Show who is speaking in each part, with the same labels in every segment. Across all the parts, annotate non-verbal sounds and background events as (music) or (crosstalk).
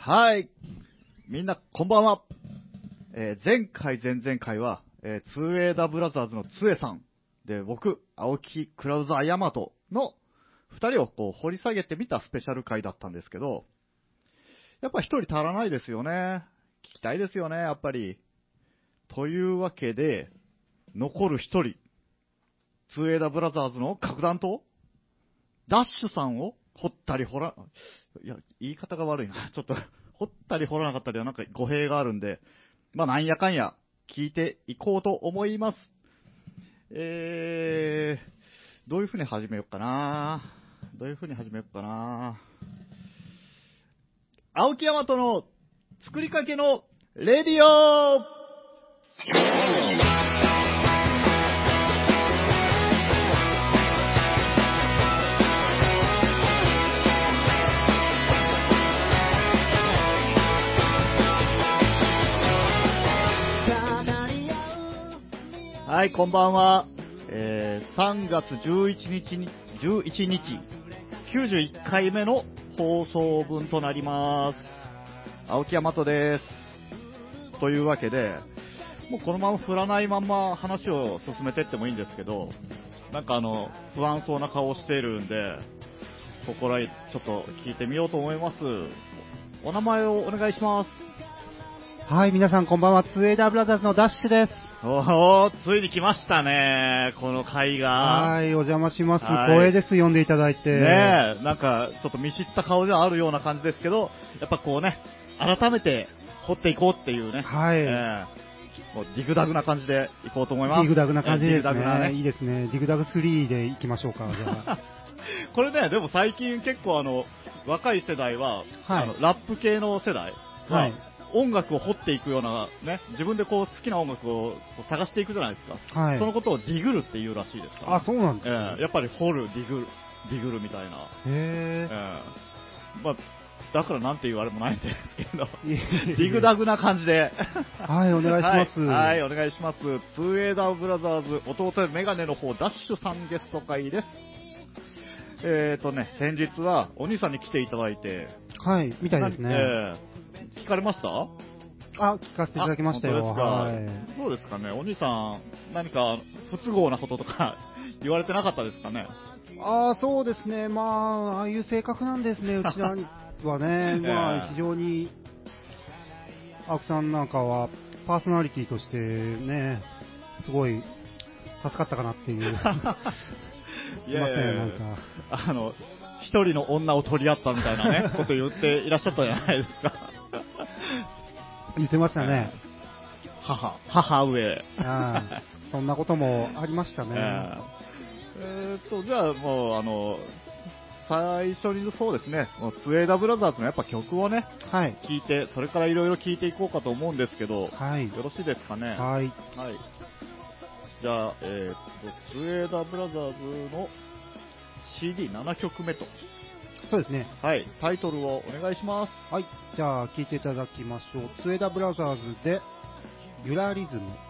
Speaker 1: はい。みんな、こんばんは。えー前回、前々回は、えー、ツーエーダブラザーズのツエさん、で、僕、青木クラウザーヤマトの二人をこう掘り下げてみたスペシャル回だったんですけど、やっぱ一人足らないですよね。聞きたいですよね、やっぱり。というわけで、残る一人、ツーエーダブラザーズの核弾頭ダッシュさんを掘ったり掘ら、いや、言い方が悪いな。ちょっと、掘ったり掘らなかったりはなんか語弊があるんで、まあなんやかんや聞いていこうと思います。えー、どういう風に始めようかなどういう風に始めようかな青木山との作りかけのレディオはい、こんばんは。えー、3月11日に、11日、91回目の放送分となります。青木山とです。というわけで、もうこのまま振らないまんま話を進めてってもいいんですけど、なんかあの、不安そうな顔をしているんで、ここらへちょっと聞いてみようと思います。お名前をお願いします。
Speaker 2: はい、皆さんこんばんは。ツーエイダーブラザーズのダッシュです。
Speaker 1: おー、ついに来ましたね、この回が。
Speaker 2: はい、お邪魔します。
Speaker 1: はい
Speaker 2: 光栄です。呼んでいただいて。
Speaker 1: ねえ、なんか、ちょっと見知った顔ではあるような感じですけど、やっぱこうね、改めて掘っていこうっていうね、
Speaker 2: はい。
Speaker 1: ええもうディグダグな感じでいこうと思います。
Speaker 2: ディグダグな感じ
Speaker 1: ええ
Speaker 2: です
Speaker 1: ディグダグな
Speaker 2: ね。いいですね。ディグダグ3で行きましょうか。じゃ (laughs)
Speaker 1: これね、でも最近結構あの、若い世代は、
Speaker 2: はい
Speaker 1: あのラップ系の世代
Speaker 2: あ。
Speaker 1: は、
Speaker 2: はい。
Speaker 1: 音楽を掘っていくような、ね、自分でこう好きな音楽を探していくじゃないですか。
Speaker 2: はい。
Speaker 1: そのことをディグルっていうらしいですから、
Speaker 2: あ、そうなんです
Speaker 1: え
Speaker 2: ね。
Speaker 1: えやっぱり掘る、ディグル、ディグルみたいな。
Speaker 2: へ
Speaker 1: ええまあ、だからなんて言われもないんですけど、
Speaker 2: え。
Speaker 1: ディグダグな感じで。
Speaker 2: はい、お願いします。
Speaker 1: はい、はいお願いします。ツーエーダーブラザーズ、弟メガネの方、ダッシュさんゲスト回です。えーとね、先日はお兄さんに来ていただいて、
Speaker 2: はい、みたいですね。
Speaker 1: ええ聞かれました？
Speaker 2: あ、聞かせていただきましたよ。はい。
Speaker 1: どうですかね、お兄さん、何か不都合なこととか (laughs) 言われてなかったですかね？
Speaker 2: ああ、そうですね。まあ、ああいう性格なんですね。(laughs) うちはね。まあ、非常に、青木さんなんかは、パーソナリティとしてね、すごい、助かったかなっていう。(laughs) すいません、なんか。
Speaker 1: あの、一人の女を取り合ったみたいなね、こと言っていらっしゃったじゃないですか。(laughs)
Speaker 2: 言ってましたね。
Speaker 1: 母、母上。
Speaker 2: そんなこともありましたね。
Speaker 1: えーえーっと、じゃあもう、あの、最初にそうですね、スウェーダブラザーズのやっぱ曲をね、
Speaker 2: はい。
Speaker 1: 聴いて、それからいろいろ聴いていこうかと思うんですけど、よ
Speaker 2: はい。
Speaker 1: ろしいですかね？はい。
Speaker 2: はい。
Speaker 1: じゃあ、えーっと、スウェーダブラザーズの CD7 曲目と、
Speaker 2: そうですね。
Speaker 1: はい、タイトルをお願いします。
Speaker 2: はい。じゃあ、聴いていただきましょう。ツエダブラザーズで、ユラリズム。
Speaker 3: 「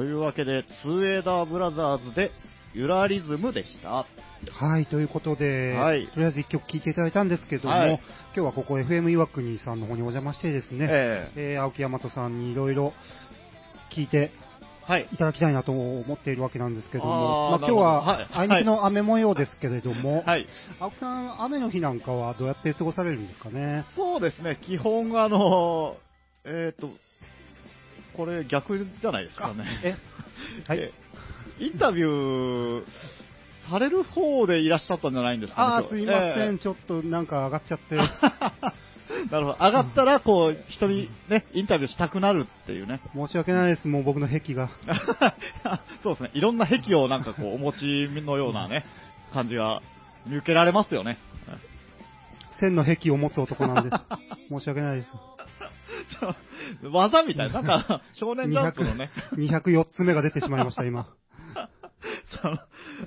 Speaker 3: という
Speaker 1: わけで、ツーエーダーブラザーズで、ユラリズムでした。
Speaker 2: はい、ということで、
Speaker 1: はい
Speaker 2: とりあえず一曲聴いていただいたんですけども、
Speaker 1: はい
Speaker 2: 今日はここ FM 岩国さんの方にお邪魔してですね、
Speaker 1: え
Speaker 2: えー青木大和さんにいろいろ聞いて
Speaker 1: はい。
Speaker 2: いただきたいなと思っているわけなんですけど
Speaker 1: あ
Speaker 2: も、まあ、今日は
Speaker 1: はい
Speaker 2: あいにくの雨模様ですけれども、
Speaker 1: はい。
Speaker 2: 青木さん、雨の日なんかはどうやって過ごされるんですかね？
Speaker 1: そうですね、基本、あの、えっ、と、これ逆じゃないですかね。
Speaker 2: え、はい。
Speaker 1: えインタビューされる方でいらっしゃったんじゃないんですかね。
Speaker 2: あーすいません、
Speaker 1: え
Speaker 2: ちょっとなんか上がっちゃって。
Speaker 1: え (laughs) なるほど。上がったら、こう、人にね、インタビューしたくなるっていうね。
Speaker 2: 申し訳ないです、もう僕の癖が。(laughs)
Speaker 1: そうですね。いろんな癖をなんかこう、お持ちのようなね、感じが見受けられますよね。
Speaker 2: 線の癖を持つ男なんです。申し訳ないです。(laughs)
Speaker 1: 技みたいな。なんか、少年ジャンプのね、
Speaker 2: 204つ目が出てしまいました、今。(laughs)
Speaker 1: その、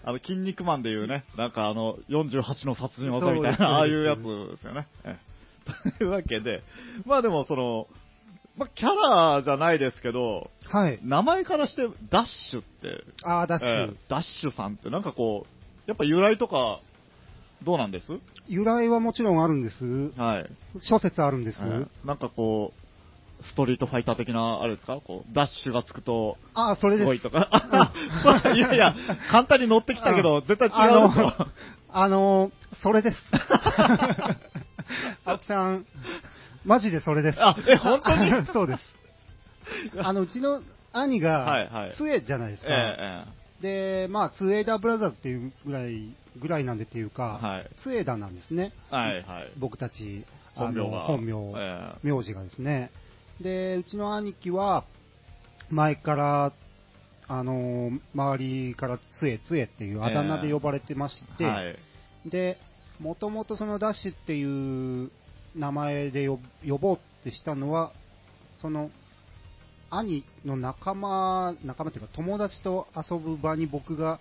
Speaker 1: あの、筋肉マンでいうね、なんかあの、48の殺人技みたいな、ああいうやつですよね。ええ (laughs) というわけで、まあでもその、まあキャラじゃないですけど、
Speaker 2: はい。
Speaker 1: 名前からしてダッシュって、
Speaker 2: あー、ダッシュ。
Speaker 1: ええダッシュさんってなんかこう、やっぱ由来とか、どうなんです？
Speaker 2: 由来はもちろんあるんです。
Speaker 1: はい。
Speaker 2: 諸説あるんです。
Speaker 1: ええなんかこう、ストリートファイター的な、あれですか？こう、ダッシュがつくと、
Speaker 2: ああ、それです。
Speaker 1: いとか？あ (laughs) いやいや、簡単に乗ってきたけど、絶対違うでしょ。
Speaker 2: あのーそれです。青木さん、マジでそれです。
Speaker 1: あえ本当に？(laughs)
Speaker 2: そうです。あの、うちの兄
Speaker 1: はいはい
Speaker 2: が、杖じゃないですか。
Speaker 1: え
Speaker 2: で、まあ、ツーエイダーブラザーズっていうぐらい、ぐらいなんでっていうか、
Speaker 1: はい
Speaker 2: ツエーダなんですね。
Speaker 1: えはいはい。
Speaker 2: 僕たち、あの
Speaker 1: 本名が。
Speaker 2: 本名、
Speaker 1: え
Speaker 2: 名字がですね。で、うちの兄貴は、前から、あのー周りからつえつえっていうあだ名で呼ばれてまして、
Speaker 1: えはい。
Speaker 2: で、もともとそのダッシュっていう名前で呼呼ぼうってしたのは、その、兄の仲間、仲間っていうか友達と遊ぶ場に僕が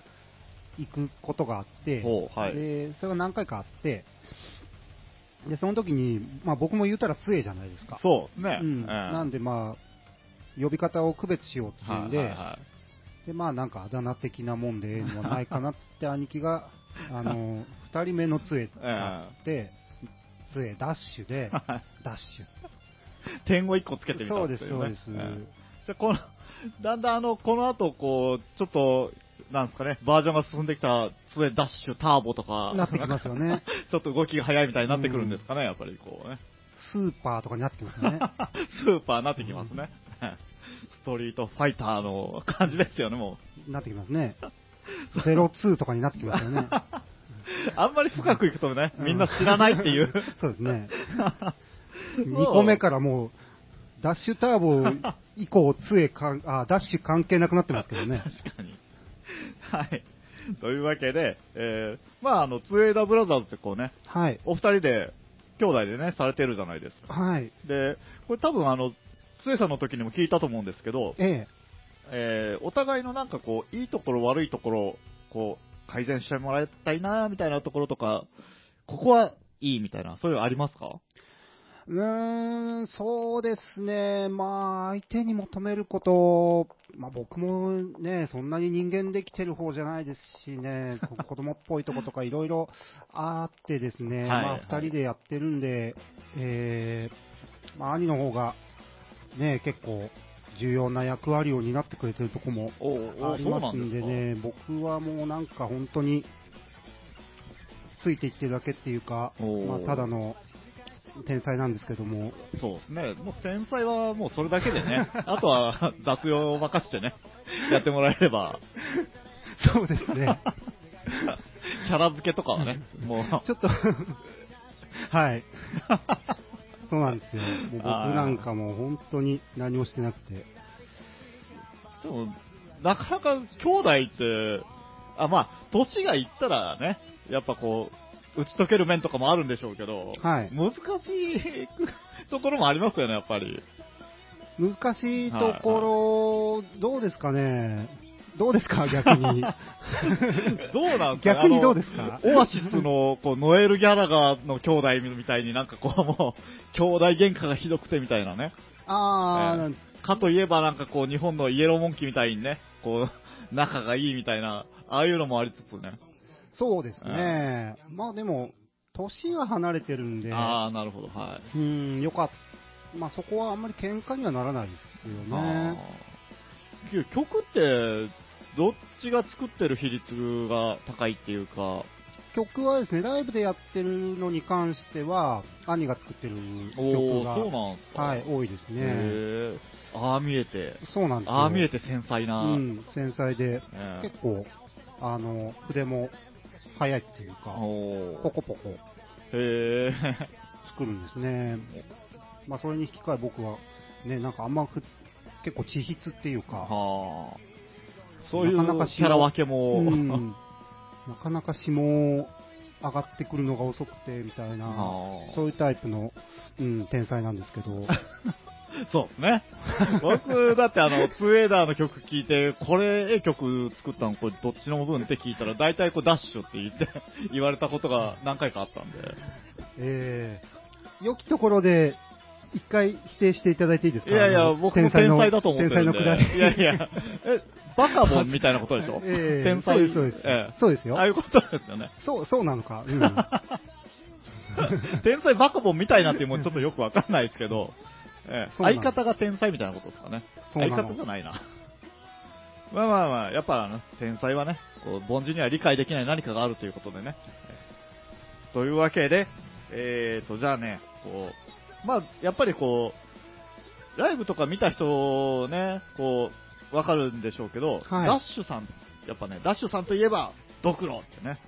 Speaker 2: 行くことがあって、
Speaker 1: はい
Speaker 2: で、それが何回かあって、で、その時に、まあ僕も言うたら杖じゃないですか。
Speaker 1: そうね。
Speaker 2: うん。
Speaker 1: ええ
Speaker 2: なんでまあ、呼び方を区別しようっていうんで、
Speaker 1: はいはいはい
Speaker 2: で、まあなんかあだ名的なもんでええのはないかなっつって (laughs) 兄貴が、あの、二人目の杖だっつって、杖ダッシュで、ダッシ
Speaker 1: 点を一個つけて
Speaker 2: ュ。
Speaker 1: みた
Speaker 2: そうんです、
Speaker 1: ですよね。
Speaker 2: そうです。
Speaker 1: ええじゃあこの、(laughs) だんだんあの、この後、こう、ちょっと、なんですかね、バージョンが進んできた、ツエダッシュ、ターボとか、
Speaker 2: なってきますよね。(laughs)
Speaker 1: ちょっと動きが速いみたいになってくるんですかね、やっぱりこうね。
Speaker 2: スーパーとかになってきますよね。(laughs)
Speaker 1: スーパーになってきますね。ストリートファイターの感じですよね、も
Speaker 2: なってきますね。ゼロツーとかになってきますよね。
Speaker 1: う。あんまり深くいくとね、
Speaker 2: うん
Speaker 1: みんな知らないっていう。
Speaker 2: そうですね。2個目からもう、ダッシュターボ以降、杖かん、(laughs) あ、ダッシュ関係なくなってますけどね。
Speaker 1: 確かに。はい。というわけで、えー、まあ、あの、ツエーダーブラザーズってこうね、
Speaker 2: はい。
Speaker 1: お二人で、兄弟でね、されてるじゃないですか。
Speaker 2: はい。
Speaker 1: で、これ多分あの、つえさんの時にも聞いたと思うんですけど、
Speaker 2: え
Speaker 1: えー、お互いのなんかこう、いいところ悪いところ、こう、改善してもらいたいな、みたいなところとか、ここはいいみたいな、そういうのありますか？
Speaker 2: え。うーん、そうですね。まあ、相手に求めること、まあ僕もね、そんなに人間できてる方じゃないですしね、こ (laughs) 子供っぽいとことかいろいろあってですね、
Speaker 1: はい
Speaker 2: まあ
Speaker 1: はい。
Speaker 2: 二人でやってるんで、えー、まあ兄の方がね、結構重要な役割を担ってくれてるとこも
Speaker 1: おお
Speaker 2: ありますんでね、僕はもうなんか本当についていってるだけっていうか、まあ、ただの天才なんですけども、
Speaker 1: そうですね。もう天才はもうそれだけでね、(laughs) あとは雑用を任せてね、やってもらえれば、(laughs)
Speaker 2: そうですね、(laughs)
Speaker 1: キャラ付けとかはね、もう、
Speaker 2: ちょっと。はい、そうなんですよ、もう僕なんかもう本当に何もしてなくて、
Speaker 1: でも、なかなか兄弟って、あ、まあ、年がいったらね、やっぱこう、打ち解ける面とかもあるんでしょうけど、
Speaker 2: はい
Speaker 1: 難しいところもありますよね、やっぱり。
Speaker 2: 難しいところ、どうですかね、どうですか、(laughs) 逆に？
Speaker 1: どうなんですか
Speaker 2: 逆にどうですか？
Speaker 1: オアシスの、こう、ノエル・ギャラガーの兄弟みたいになんかこう、もう、兄弟喧嘩がひどくてみたいなね。
Speaker 2: あー、
Speaker 1: えかといえばなんかこう、日本のイエローモンキーみたいにね、こう、仲がいいみたいな、ああいうのもありつつね。
Speaker 2: そうですね、まあでも、年は離れてるんで、
Speaker 1: ああ、なるほど、はい。
Speaker 2: うん、よかった。まあそこはあんまり喧嘩にはならないですよ
Speaker 1: あ
Speaker 2: ね。
Speaker 1: ー曲って、どっちが作ってる比率が高いっていうか、
Speaker 2: 曲はですね、ライブでやってるのに関しては、兄が作ってる
Speaker 1: お
Speaker 2: 曲が、
Speaker 1: ーそうなんすか。
Speaker 2: はい、多いですね。
Speaker 1: ああ見えて、
Speaker 2: そうなんですよ。
Speaker 1: ああ見えて繊細な、
Speaker 2: うん、繊細で、
Speaker 1: ええ
Speaker 2: 結構、あの、筆も速いっていうか、ポコポコ。(laughs) 作るんですね。まあそれに引き換え僕は、ね、なんかあんまふ結構地筆っていうか、
Speaker 1: はあ、そういう
Speaker 2: なかなか
Speaker 1: キャラ分けも、
Speaker 2: うん、(laughs) なかなか霜上がってくるのが遅くてみたいな
Speaker 1: はあ、
Speaker 2: そういうタイプの、うん、天才なんですけど、(laughs)
Speaker 1: そうですね。(laughs) 僕、だってあの、ツーエーダーの曲聴いて、これ、ええ曲作ったの、これどっちの部分って聞いたら、大体こうダッシュって言って、(laughs) 言われたことが何回かあったんで。
Speaker 2: えー、良きところで、一回否定していただいていいですか？
Speaker 1: いやいや、僕も天才だと思ってるんで。
Speaker 2: 天才のくだり。
Speaker 1: いやいや、え、バカボンみたいなことでしょ？(laughs)
Speaker 2: ええ
Speaker 1: 天才？
Speaker 2: そうですそうです
Speaker 1: ええ
Speaker 2: そうですよ
Speaker 1: ああいうことですよね。
Speaker 2: そう、そうなのか？うん。
Speaker 1: 天才バカボンみたいなってもうちょっとよくわかんないですけど、ええ。相方が天才みたいなことですかね。相方じゃないな。(laughs) まあまあまあ、やっぱあの天才はね、こう凡人には理解できない何かがあるということでね、えというわけで、えーと、じゃあね、こう、まあ、やっぱりこう、ライブとか見た人ね、こう、わかるんでしょうけど、
Speaker 2: はい。
Speaker 1: ダッシュさん、やっぱね、ダッシュさんといえば、ドクロってね、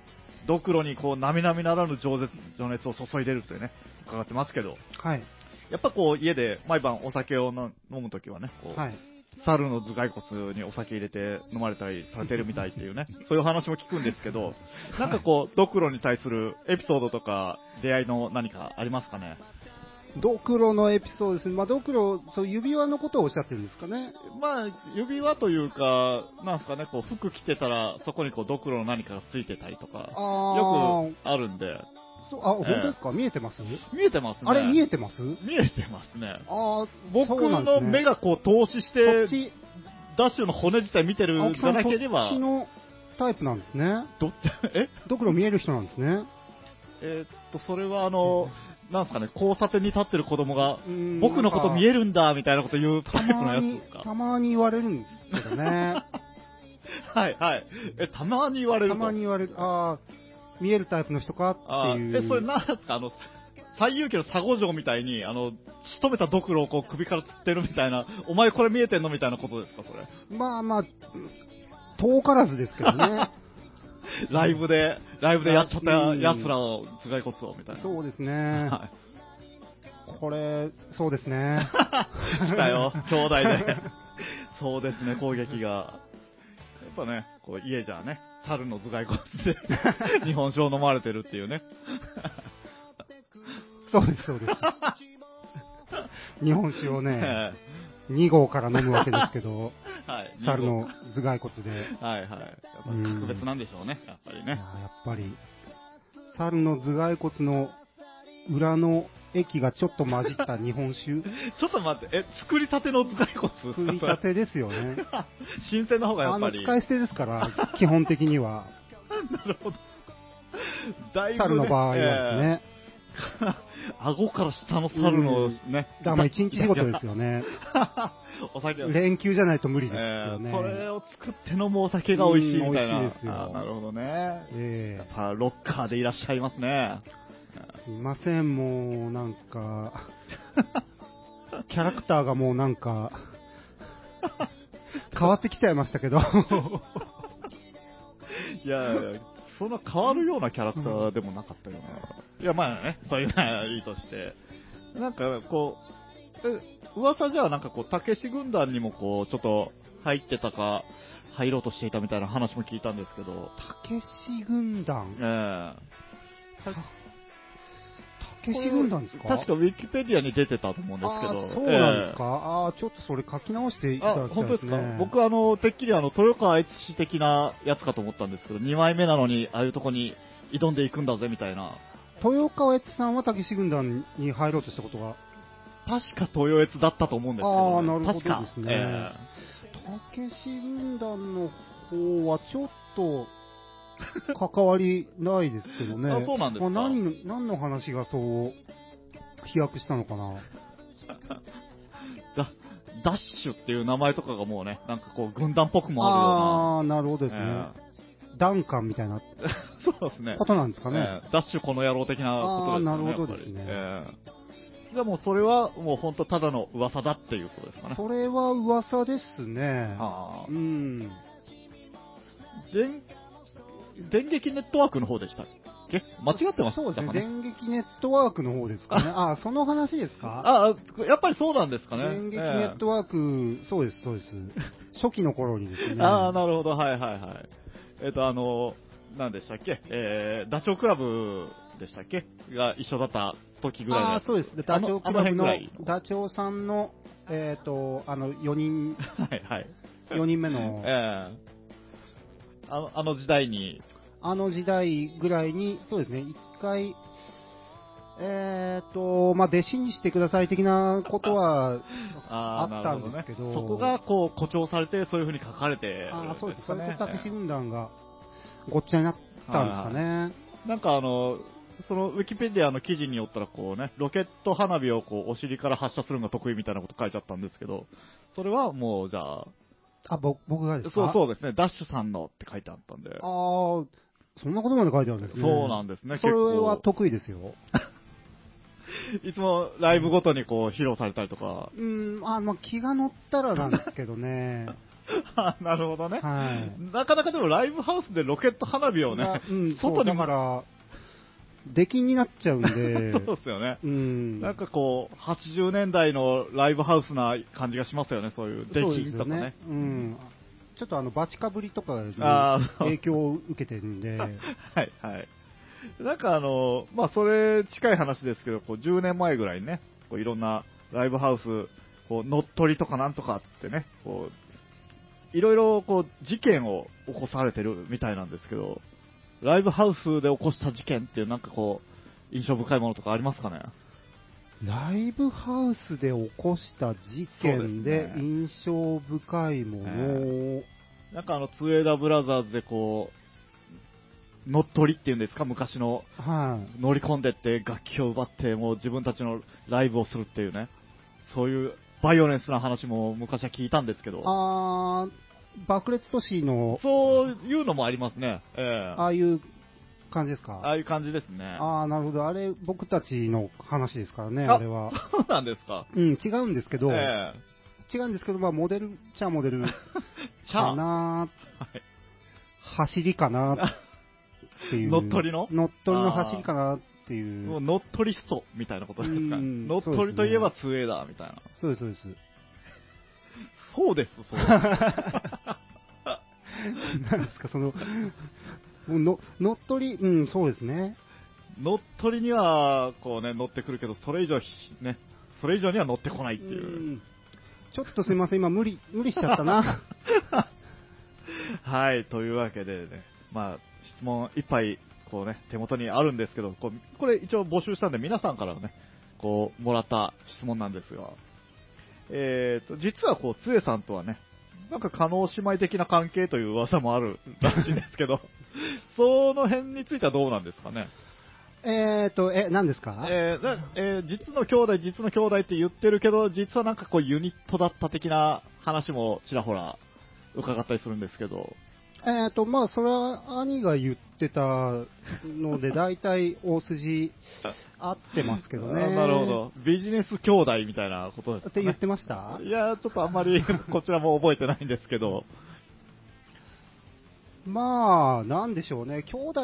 Speaker 1: ドクロにこう、並々ならぬ情熱情熱を注いでるってね、伺ってますけど、
Speaker 2: はい。
Speaker 1: やっぱこう、家で毎晩お酒を飲飲むときはね、こう、
Speaker 2: はい。
Speaker 1: 猿の頭蓋骨にお酒入れて飲まれたりされてるみたいっていうね、(laughs) そういう話も聞くんですけど、なんかこう、ドクロに対するエピソードとか、出会いの何かありますかね？
Speaker 2: ドクロのエピソードですね。まあ、ドクロ、そう、指輪のことをおっしゃってるんですかね？
Speaker 1: まあ、指輪というか、なんすかね、こう、服着てたら、そこにこう、ドクロの何かがついてたりとか、
Speaker 2: あ
Speaker 1: よくあるんで、
Speaker 2: あ、そう、あ、本当ですか、見えてます？
Speaker 1: 見えてますね。
Speaker 2: あれ見え
Speaker 1: て
Speaker 2: てます？
Speaker 1: 見えてますね。
Speaker 2: ああ、
Speaker 1: 僕の目がこう、投資し、
Speaker 2: てち、
Speaker 1: ダッシュの骨自体見てるじゃなければ
Speaker 2: ち、のタイプなんですね。
Speaker 1: どえ？
Speaker 2: ドクロ見える人なんですね？
Speaker 1: えーっと、それはあの、なんすかね、交差点に立ってる子供が、
Speaker 2: うん
Speaker 1: 僕のこと見え
Speaker 2: る
Speaker 1: るんだ、みたいなこと言うタ
Speaker 2: た
Speaker 1: イプのやつです、か？
Speaker 2: たまに言われるんですけどね。(laughs)
Speaker 1: はい、はい。え、たまに言われる
Speaker 2: た
Speaker 1: と。
Speaker 2: まに言われる、ああ、見えるタイプの人かって
Speaker 1: あ
Speaker 2: いう。
Speaker 1: ーえ、それなんすか？あの、最遊記の佐護城みたいに、あの、仕留めたドクロをこう首から吊ってるみたいな、お前これ見えてんのみたいなことですか、それ？
Speaker 2: まあまあ、遠からずですけどね。(laughs)
Speaker 1: ライブで、ライブでやっちゃった
Speaker 2: うん
Speaker 1: 奴らを、頭蓋骨を、みたいな。
Speaker 2: そうですね。
Speaker 1: は
Speaker 2: これ、そうですね。
Speaker 1: い。(laughs) 来たよ、兄弟で。そうですね、攻撃が。やっぱね、こう家じゃね、猿の頭蓋骨で (laughs) 日本酒を飲まれてるっていうね。(laughs)
Speaker 2: そうです、そうです。(laughs) 日本酒をね、
Speaker 1: え
Speaker 2: 2号から飲むわけですけど、
Speaker 1: えはい。
Speaker 2: 猿の頭蓋骨で。
Speaker 1: はいはい。やっぱ格別なんでしょうね、やっぱりね。
Speaker 2: やっぱり、猿の頭蓋骨の裏の液がちょっと混じった日本酒、(laughs)
Speaker 1: ちょっと待って、え、作りたての頭蓋骨
Speaker 2: 作りたてですよね。(laughs)
Speaker 1: 新鮮な方がや
Speaker 2: あの、
Speaker 1: っぱり。
Speaker 2: 使い捨てですから、(laughs) 基本的には。
Speaker 1: なるほど。だいぶ、ね、
Speaker 2: 猿の場合はですね。
Speaker 1: ええ顎から下の猿のね。
Speaker 2: だからまあ一日仕事ですよね。
Speaker 1: お酒を。
Speaker 2: 連休じゃないと無理です
Speaker 1: え
Speaker 2: よね。
Speaker 1: えそれを作って飲むお酒が美味しいみたいな。
Speaker 2: うん美味しいですよ
Speaker 1: あなるほどね。
Speaker 2: え
Speaker 1: やっぱロッカーでいらっしゃいますね。
Speaker 2: えすいません、もうなんか、(laughs) キャラクターがもうなんか、(laughs) 変わってきちゃいましたけど。
Speaker 1: いやいや、そんな変わるようなキャラクターでもなかったよな。いや、まあね、そういうのはいいとして。なんか、こう、え噂じゃあなんかこう、たけし軍団にもこう、ちょっと入ってたか、入ろうとしていたみたいな話も聞いたんですけど、
Speaker 2: たけし軍団？
Speaker 1: ええ
Speaker 2: たけし軍団ですか？
Speaker 1: 確かウィキペディアに出てたと思うんですけど。
Speaker 2: あーそうなんですか、ああ、ちょっとそれ書き直してい
Speaker 1: ええあ
Speaker 2: ただ、きた
Speaker 1: 本当ですか
Speaker 2: いですね。
Speaker 1: 僕あの、てっきりあの、豊川悦司的なやつかと思ったんですけど、2枚目なのに、ああいうとこに挑んでいくんだぜ、みたいな。
Speaker 2: 豊川悦司さんはたけし軍団に入ろうとしたことが、
Speaker 1: 確か豊悦だったと思うんですけど、
Speaker 2: あーなるほど
Speaker 1: 確か
Speaker 2: ですね。
Speaker 1: え
Speaker 2: たけし軍団の方はちょっと、関わりないですけどね。
Speaker 1: あそうなんですか？
Speaker 2: まあ何の、何の話がそう、飛躍したのかな。
Speaker 1: え (laughs) ダダッシュっていう名前とかがもうね、なんかこう、軍団っぽくもあ
Speaker 2: ああー、なるほど
Speaker 1: るよう
Speaker 2: ですね。
Speaker 1: な。
Speaker 2: ダンカンみたいな
Speaker 1: ええ (laughs) そうですね。
Speaker 2: ことなんですかね。
Speaker 1: ええダッシュこの野郎的なことですよね。
Speaker 2: あーなるほどですね
Speaker 1: やっぱりええじゃあもうそれはもう本当ただの噂だっていうことですかね。
Speaker 2: それは噂ですね。
Speaker 1: ああ
Speaker 2: うん。
Speaker 1: 電、電撃ネットワークの方でしたっけ？間違ってました
Speaker 2: そうですね。電撃ネットワークの方ですかね。ああ、その話ですか？
Speaker 1: ああ、やっぱりそうなんですかね。
Speaker 2: 電撃ネットワーク、そうです、そうです。初期の頃にですね。
Speaker 1: ああ、なるほど、はいはいはい。えっ、と、あの、何でしたっけ？えー、ダチョウ倶楽部でしたっけ？が一緒だった時ぐらいの
Speaker 2: あそうです。
Speaker 1: あ
Speaker 2: ダチョウクラブの
Speaker 1: 辺ぐらい。
Speaker 2: ダチョウさんの、えっ、と、あの、4人、(laughs)
Speaker 1: はいはい。
Speaker 2: 4人目の
Speaker 1: え、えあの、あの時代に、
Speaker 2: あの時代ぐらいに、そうですね、一回、えっ、と、まあ、弟子にしてください的なことは、(laughs)
Speaker 1: あ
Speaker 2: ったんですけど。
Speaker 1: ね、そこがこう誇張されて、そういう風に書かれて。るん
Speaker 2: ああ、そうです。それとたけし軍団がごっちゃになったんですかね。
Speaker 1: なんかあの、そのウィキペディアの記事によったらこうね、ロケット花火をこうお尻から発射するのが得意みたいなこと書いちゃったんですけど、それはもうじゃあ、
Speaker 2: あ、ぼ僕がですか？
Speaker 1: そうそうですね、ダッシュさんのって書いてあったんで。
Speaker 2: ああ、そんなことまで書いてあるんですね。
Speaker 1: そうなんですね、
Speaker 2: それは
Speaker 1: 結
Speaker 2: 得意ですよ。
Speaker 1: 構 (laughs) いつもライブごとにこう披露されたりとか。
Speaker 2: うん、あ、まあ、気が乗ったらなんですけどね。(laughs)
Speaker 1: あなるほどね。
Speaker 2: はい。
Speaker 1: なかなかでもライブハウスでロケット花火をね
Speaker 2: が、うん、
Speaker 1: 外に
Speaker 2: 外だから、出禁になっちゃうんで、(laughs)
Speaker 1: そうですよね。
Speaker 2: うん。
Speaker 1: なんかこう、80年代のライブハウスな感じがしますよね、そういう出禁とかね。
Speaker 2: うん。ちょっとあの、バチかぶりとかに影響を受けてるんで、(laughs)
Speaker 1: はい、はい。なんかあの、まあ、それ近い話ですけど、こう10年前ぐらいにね、こういろんなライブハウス、こう乗っ取りとかなんとかってね、こう、いろいろこう事件を起こされてるみたいなんですけど、ライブハウスで起こした事件っていうなんかこう、印象深いものとかありますかね？
Speaker 2: ライブハウスで起こした事件で印象深いものを、
Speaker 1: なんかあの、ツエダブラザーズでこう、乗っ取りっていうんですか、昔の。
Speaker 2: はい、
Speaker 1: 乗り込んでって楽器を奪って、もう自分たちのライブをするっていうね、そういうバイオレンスな話も昔は聞いたんですけど、
Speaker 2: あー爆裂都市の
Speaker 1: そういうのもありますね。ええ
Speaker 2: ああいう感じですか？
Speaker 1: ああいう感じですね。
Speaker 2: ああ、なるほど。あれ、僕たちの話ですからね、
Speaker 1: あ
Speaker 2: あれは。
Speaker 1: そうなんですか。
Speaker 2: うん、違うんですけど、
Speaker 1: え
Speaker 2: 違うんですけど、まあ、モデルっちゃモデル (laughs) かな、
Speaker 1: はい
Speaker 2: 走りかなっていう。
Speaker 1: 乗っ取りの？
Speaker 2: 乗っ取りの走りかなっていう。
Speaker 1: もう乗っ取りストみたいなことですか乗っ取りといえばツエだみたいな。
Speaker 2: そうです、そうです。
Speaker 1: そうです、そうです。
Speaker 2: なんですか、その、の乗っ取り、うん、そうですね。
Speaker 1: 乗っ取りには、こうね、乗ってくるけど、それ以上ひ、ね、それ以上には乗ってこないっていう。
Speaker 2: んちょっとすいません、今無理、無理しちゃったな。(laughs)
Speaker 1: はい、というわけでね、まあ、質問いっぱい、こうね、手元にあるんですけど、こうこれ一応募集したんで、皆さんからね、こう、もらった質問なんですが、えーと、実はこう、つえさんとはね、なんか、可能姉妹的な関係という噂もあるらしいんですけど、(laughs) その辺についてはどうなんですかね？
Speaker 2: えーと、え、何ですか？
Speaker 1: えーなえー実の兄弟、実の兄弟って言ってるけど、実はなんかこうユニットだった的な話もちらほら伺ったりするんですけど、
Speaker 2: えーと、まあ、それは兄が言ってたので、(laughs) 大体大筋合ってますけどね。
Speaker 1: あなるほど。ビジネス兄弟みたいなことですか、ね。
Speaker 2: って言ってました？
Speaker 1: いや、ちょっとあんまり (laughs) こちらも覚えてないんですけど、
Speaker 2: まあ、なんでしょうね、兄弟、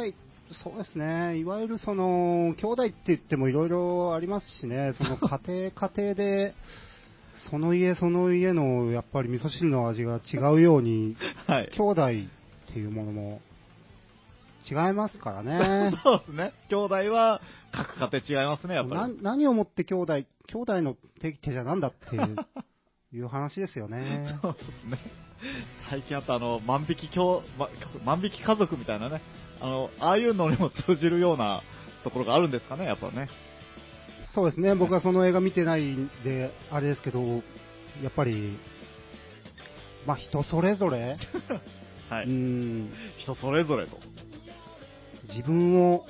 Speaker 2: そうですね、いわゆるその、兄弟って言ってもいろいろありますしね、その (laughs) 家庭、家庭で、その家その家のやっぱり味噌汁の味が違うように、
Speaker 1: はい。
Speaker 2: 兄弟っていうものも違いますからね。(laughs)
Speaker 1: そうですね。兄弟は各家庭違いますね、やっぱ
Speaker 2: な
Speaker 1: り。
Speaker 2: 何をもって兄弟、兄弟の手手じゃなんだっていういう話ですよね。(laughs)
Speaker 1: そうですね。最近あとあの、万引き兄、ま万引き家族みたいなね、あの、ああいうのにも通じるようなところがあるんですかね、やっぱね。
Speaker 2: そうですね、僕はその映画見てないんで、あれですけど、やっぱり、まあ人それぞれ、(laughs)
Speaker 1: はい。
Speaker 2: うん、
Speaker 1: 人それぞれと。
Speaker 2: 自分を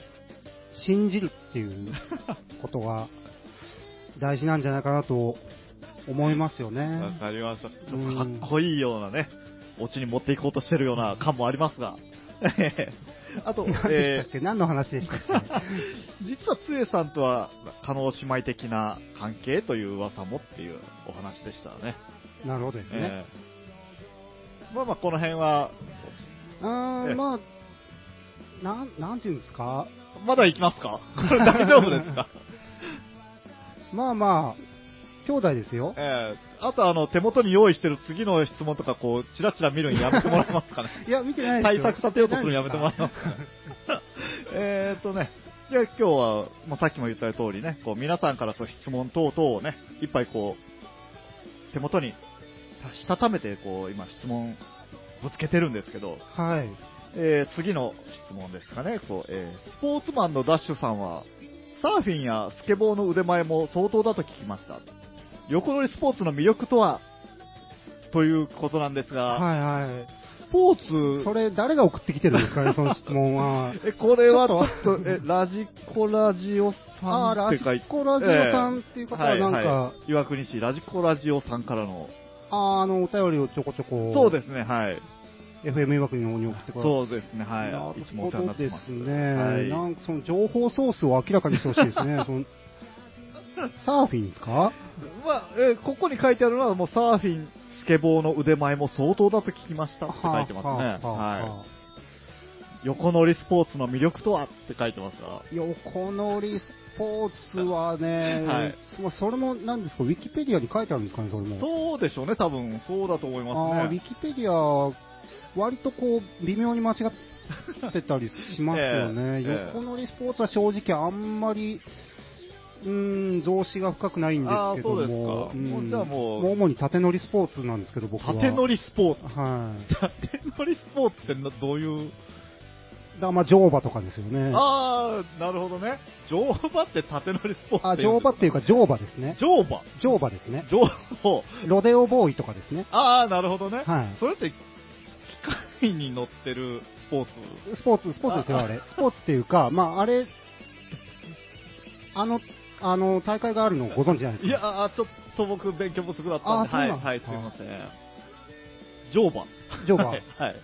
Speaker 2: 信じるっていう (laughs) ことが大事なんじゃないかなと思いますよ
Speaker 1: わ
Speaker 2: ね。
Speaker 1: かりました。ちょっとかっこいいようなね、オチに持っていこうとしてるような感もありますが。(laughs) あと、
Speaker 2: 何でした
Speaker 1: え
Speaker 2: っけ、何の話でしたっけ？
Speaker 1: ー (laughs) 実はつえさんとは、加納姉妹的な関係という噂もっていうお話でしたね。
Speaker 2: なるほどですね。
Speaker 1: えーまあまあ、この辺は、
Speaker 2: うー
Speaker 1: ええ
Speaker 2: ん、まあ、なん、なんていうんですか、
Speaker 1: まだ行きますか？こ (laughs) れ大丈夫ですか？(laughs)
Speaker 2: まあまあ、兄弟ですよ。
Speaker 1: えーあとあの、手元に用意してる次の質問とか、こう、チラチラ見るのやめてもらえますかね？(laughs)
Speaker 2: いや、見てないです
Speaker 1: 対
Speaker 2: よ。
Speaker 1: 策立てようとするのやめてもらえますか？ね。えーとね、じゃあ今日は、まあ、さっきも言った通りね、こう皆さんからこう質問等々をね、いっぱいこう、手元にしたためて、こう、今質問ぶつけてるんですけど、
Speaker 2: はい。
Speaker 1: えー次の質問ですかね、こうえースポーツマンのダッシュさんは、サーフィンやスケボーの腕前も相当だと聞きました。横乗りスポーツの魅力とは？ということなんですが、
Speaker 2: はいはい。
Speaker 1: スポーツ、
Speaker 2: それ、誰が送ってきてるんですかね、(laughs) その質問は。
Speaker 1: え、これはち
Speaker 2: ちょ
Speaker 1: ょ
Speaker 2: っ
Speaker 1: っと、え、ラジコラジオ
Speaker 2: あ
Speaker 1: さ
Speaker 2: あ、ラジ
Speaker 1: んって書いて、
Speaker 2: コラジオさんっていう方はなんか、
Speaker 1: はいはい、岩国市ラジコラジオさんからの、
Speaker 2: あーあの、お便りをちょこちょこ。
Speaker 1: そうですね、はい。
Speaker 2: FM 岩国の方に送ってくださ
Speaker 1: そうですね、はい。
Speaker 2: なる
Speaker 1: いつもお世話になってます。
Speaker 2: ほどですね、
Speaker 1: はい
Speaker 2: なんかその情報ソースを明らかにしてほしいですね。(laughs) そのサーフィンですか？
Speaker 1: まあ、えーここに書いてあるのは、もうサーフィン、スケボーの腕前も相当だと聞きましたって書いてますね。
Speaker 2: は
Speaker 1: い。
Speaker 2: あ
Speaker 1: 横乗りスポーツの魅力とはって書いてますが。
Speaker 2: 横乗りスポーツはね、
Speaker 1: はい
Speaker 2: そそれも何ですか、ウィキペディアに書いてあるんですかね、それも。
Speaker 1: そうでしょうね、多分。そうだと思い
Speaker 2: あ
Speaker 1: ますね。
Speaker 2: ーウィキペディア、割とこう、微妙に間違ってたりしますよね。(laughs)
Speaker 1: ええええ
Speaker 2: 横乗りスポーツは正直あんまり、うーん、増資が深くないんですけど
Speaker 1: あーそうです
Speaker 2: も、
Speaker 1: か
Speaker 2: ん
Speaker 1: もうじゃあもう
Speaker 2: 主に縦乗りスポーツなんですけど、僕は。
Speaker 1: 縦乗りスポーツ。
Speaker 2: はい。
Speaker 1: 縦乗りスポーツってなどういう？
Speaker 2: だからまあ、乗馬とかですよね。
Speaker 1: ああ、なるほどね。乗馬って縦乗りスポーツ
Speaker 2: あ、乗馬っていうか乗馬ですね。
Speaker 1: 乗馬
Speaker 2: 乗馬ですね。
Speaker 1: 乗馬。
Speaker 2: ロデオボーイとかですね。
Speaker 1: ああ、なるほどね。
Speaker 2: はい
Speaker 1: それって、機械に乗ってるスポーツ？
Speaker 2: スポーツ、スポーツですよ、
Speaker 1: あ
Speaker 2: あれ。スポーツっていうか、まあ、あれ、あの、あの、大会があるのご存知ないですか？
Speaker 1: いや、ちょっと僕勉強不足だったんで、はい、はい、すみません。乗馬。
Speaker 2: 乗馬
Speaker 1: はい、(laughs) はい。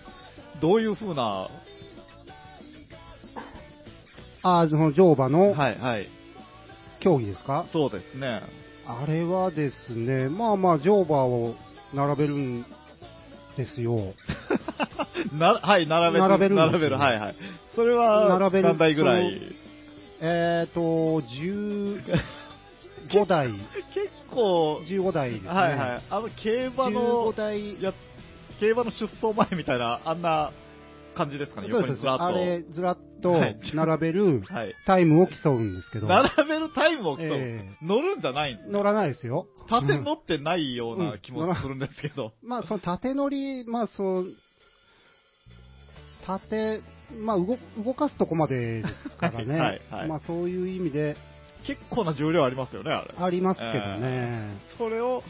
Speaker 1: どういう風な、
Speaker 2: あその乗馬の
Speaker 1: はい、はい。
Speaker 2: 競技ですか、
Speaker 1: そうですね。
Speaker 2: あれはですね、まあまあ、乗馬を並べるんですよ。(laughs)
Speaker 1: な、はい、並べる。
Speaker 2: 並べるんですよ
Speaker 1: 並べる、はい、はい。それは、
Speaker 2: 並べる
Speaker 1: 何台ぐらい？
Speaker 2: えっ、ー、と、15台、(laughs)
Speaker 1: 結構、
Speaker 2: 15台ですね。
Speaker 1: はい、はい。あの、競馬の
Speaker 2: 15、台、
Speaker 1: や、競馬の出走前みたいな、あんな感じですかね、
Speaker 2: そうです
Speaker 1: 横にずらっと。
Speaker 2: あれ、ずらっと
Speaker 1: はい
Speaker 2: 並べる (laughs)
Speaker 1: はい。
Speaker 2: タイムを競うんですけど、
Speaker 1: 並べるタイムを競う。
Speaker 2: え
Speaker 1: 乗るんじゃないんです
Speaker 2: 乗らないですよ。
Speaker 1: 縦乗ってないような気もするんですけど。
Speaker 2: まあ、その縦乗り、まあ、そう、縦、まあ、動動かすとこまでですからね。(laughs)
Speaker 1: はいはい
Speaker 2: まあ、そういう意味で
Speaker 1: 結構な重量ありますよね、あれ。
Speaker 2: ありますけどね。
Speaker 1: それを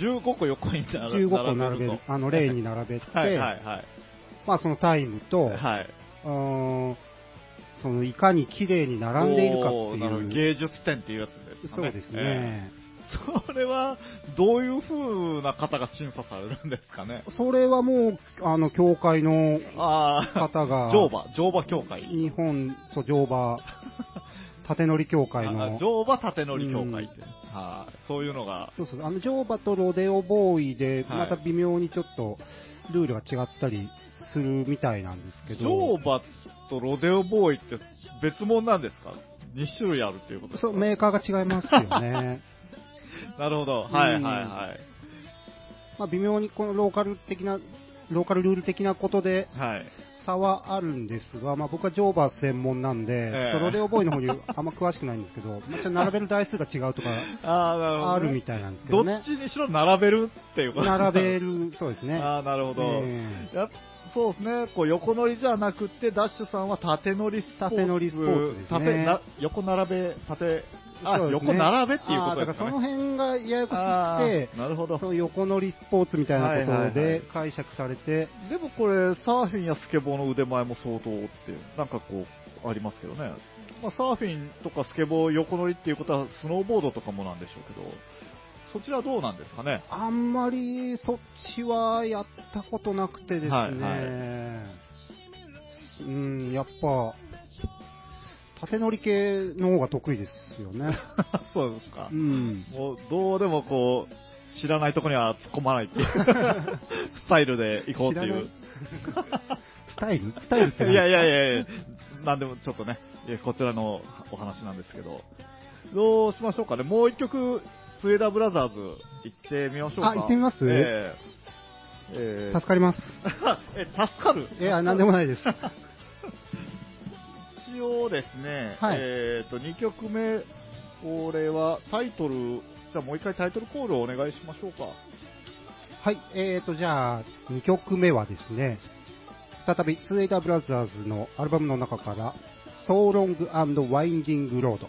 Speaker 1: 15個横に並べ
Speaker 2: 15個並べる、あの、レーンに並べて、
Speaker 1: はいはいはい。
Speaker 2: まあ、そのタイムと、
Speaker 1: はい。
Speaker 2: うーんその、いかに綺麗に並んでいるかっていう。
Speaker 1: 芸術点っていうやつですかね。
Speaker 2: そうです
Speaker 1: え
Speaker 2: ね。
Speaker 1: えそれは、どういう風な方が審査されるんですかね。
Speaker 2: それはもう、あの、協会の
Speaker 1: ああ、
Speaker 2: 方が、
Speaker 1: 乗馬、乗馬協会。
Speaker 2: 日本、そう、乗馬、(laughs) 縦乗り協会
Speaker 1: あ
Speaker 2: の、
Speaker 1: 乗馬縦乗り協会って、はいそういうのが、
Speaker 2: そうそう、あの、乗馬とロデオボーイで、
Speaker 1: はい
Speaker 2: また微妙にちょっと、ルールが違ったりするみたいなんですけど、
Speaker 1: 乗馬とロデオボーイって別物なんですか ?2 種類あるっていうことですか？
Speaker 2: そう、メーカーが違いますよね。(laughs)
Speaker 1: なるほど。はいはいはい。
Speaker 2: まあ、微妙にこのローカル的な、ローカルルール的なことで
Speaker 1: はい。
Speaker 2: 差はあるんですが、まあ、僕は乗馬専門なんで、
Speaker 1: ええ
Speaker 2: ちょっとロデオボーイの方にあんま詳しくないんですけど、(laughs) まあ、ちょっと並べる台数が違うとか
Speaker 1: ある
Speaker 2: みたいなんですけ
Speaker 1: ど
Speaker 2: どね。
Speaker 1: っちにしろ並べるっていうこと
Speaker 2: 並べる、そうですね。
Speaker 1: ああ、なるほど。
Speaker 2: え
Speaker 1: やそうですね、こう横乗りじゃなくて、ダッシュさんは縦乗りスポーツ。
Speaker 2: 縦乗りスポーツで
Speaker 1: 横並べ、縦、あ、横並べっていうこ
Speaker 2: あーだからそ
Speaker 1: とですかね。
Speaker 2: の辺がややこし
Speaker 1: あ
Speaker 2: くて
Speaker 1: ー、なるほど。
Speaker 2: その横乗りスポーツみたいなこ
Speaker 1: はいはいはい
Speaker 2: とで解釈されて、
Speaker 1: でもこれ、サーフィンやスケボーの腕前も相当って、なんかこう、ありますけどね。まあ、サーフィンとかスケボー横乗りっていうことは、スノーボードとかもなんでしょうけど、そちらどうなんですかね？
Speaker 2: あんまりそっちはやったことなくてですね、
Speaker 1: はい
Speaker 2: うん、やっぱ、縦乗り系の方が得意ですよね。(laughs)
Speaker 1: そうですか
Speaker 2: う。ん。
Speaker 1: もう、どうでもこう、知らないとこには突っ込まないっていう (laughs) スタイルで行こうっていう。
Speaker 2: スタイル？スタイルって何？
Speaker 1: いやいやいやいや、なんでもちょっとね、こちらのお話なんですけど、どうしましょうかね。もう一曲、スウェーダーブラザーズ行ってみましょうか。
Speaker 2: あ行ってみます？
Speaker 1: ええええ
Speaker 2: 助かります。(laughs)
Speaker 1: え、助かる？
Speaker 2: いや、なんでもないです。
Speaker 1: 一応ですね、
Speaker 2: はい
Speaker 1: えっ、と、2曲目、これはタイトル、じゃあもう一回タイトルコールをお願いしましょうか。
Speaker 2: はい、えーと、じゃあ、2曲目はですね、再び、スウェイダーブラザーズのアルバムの中から、So Long and Winding Road。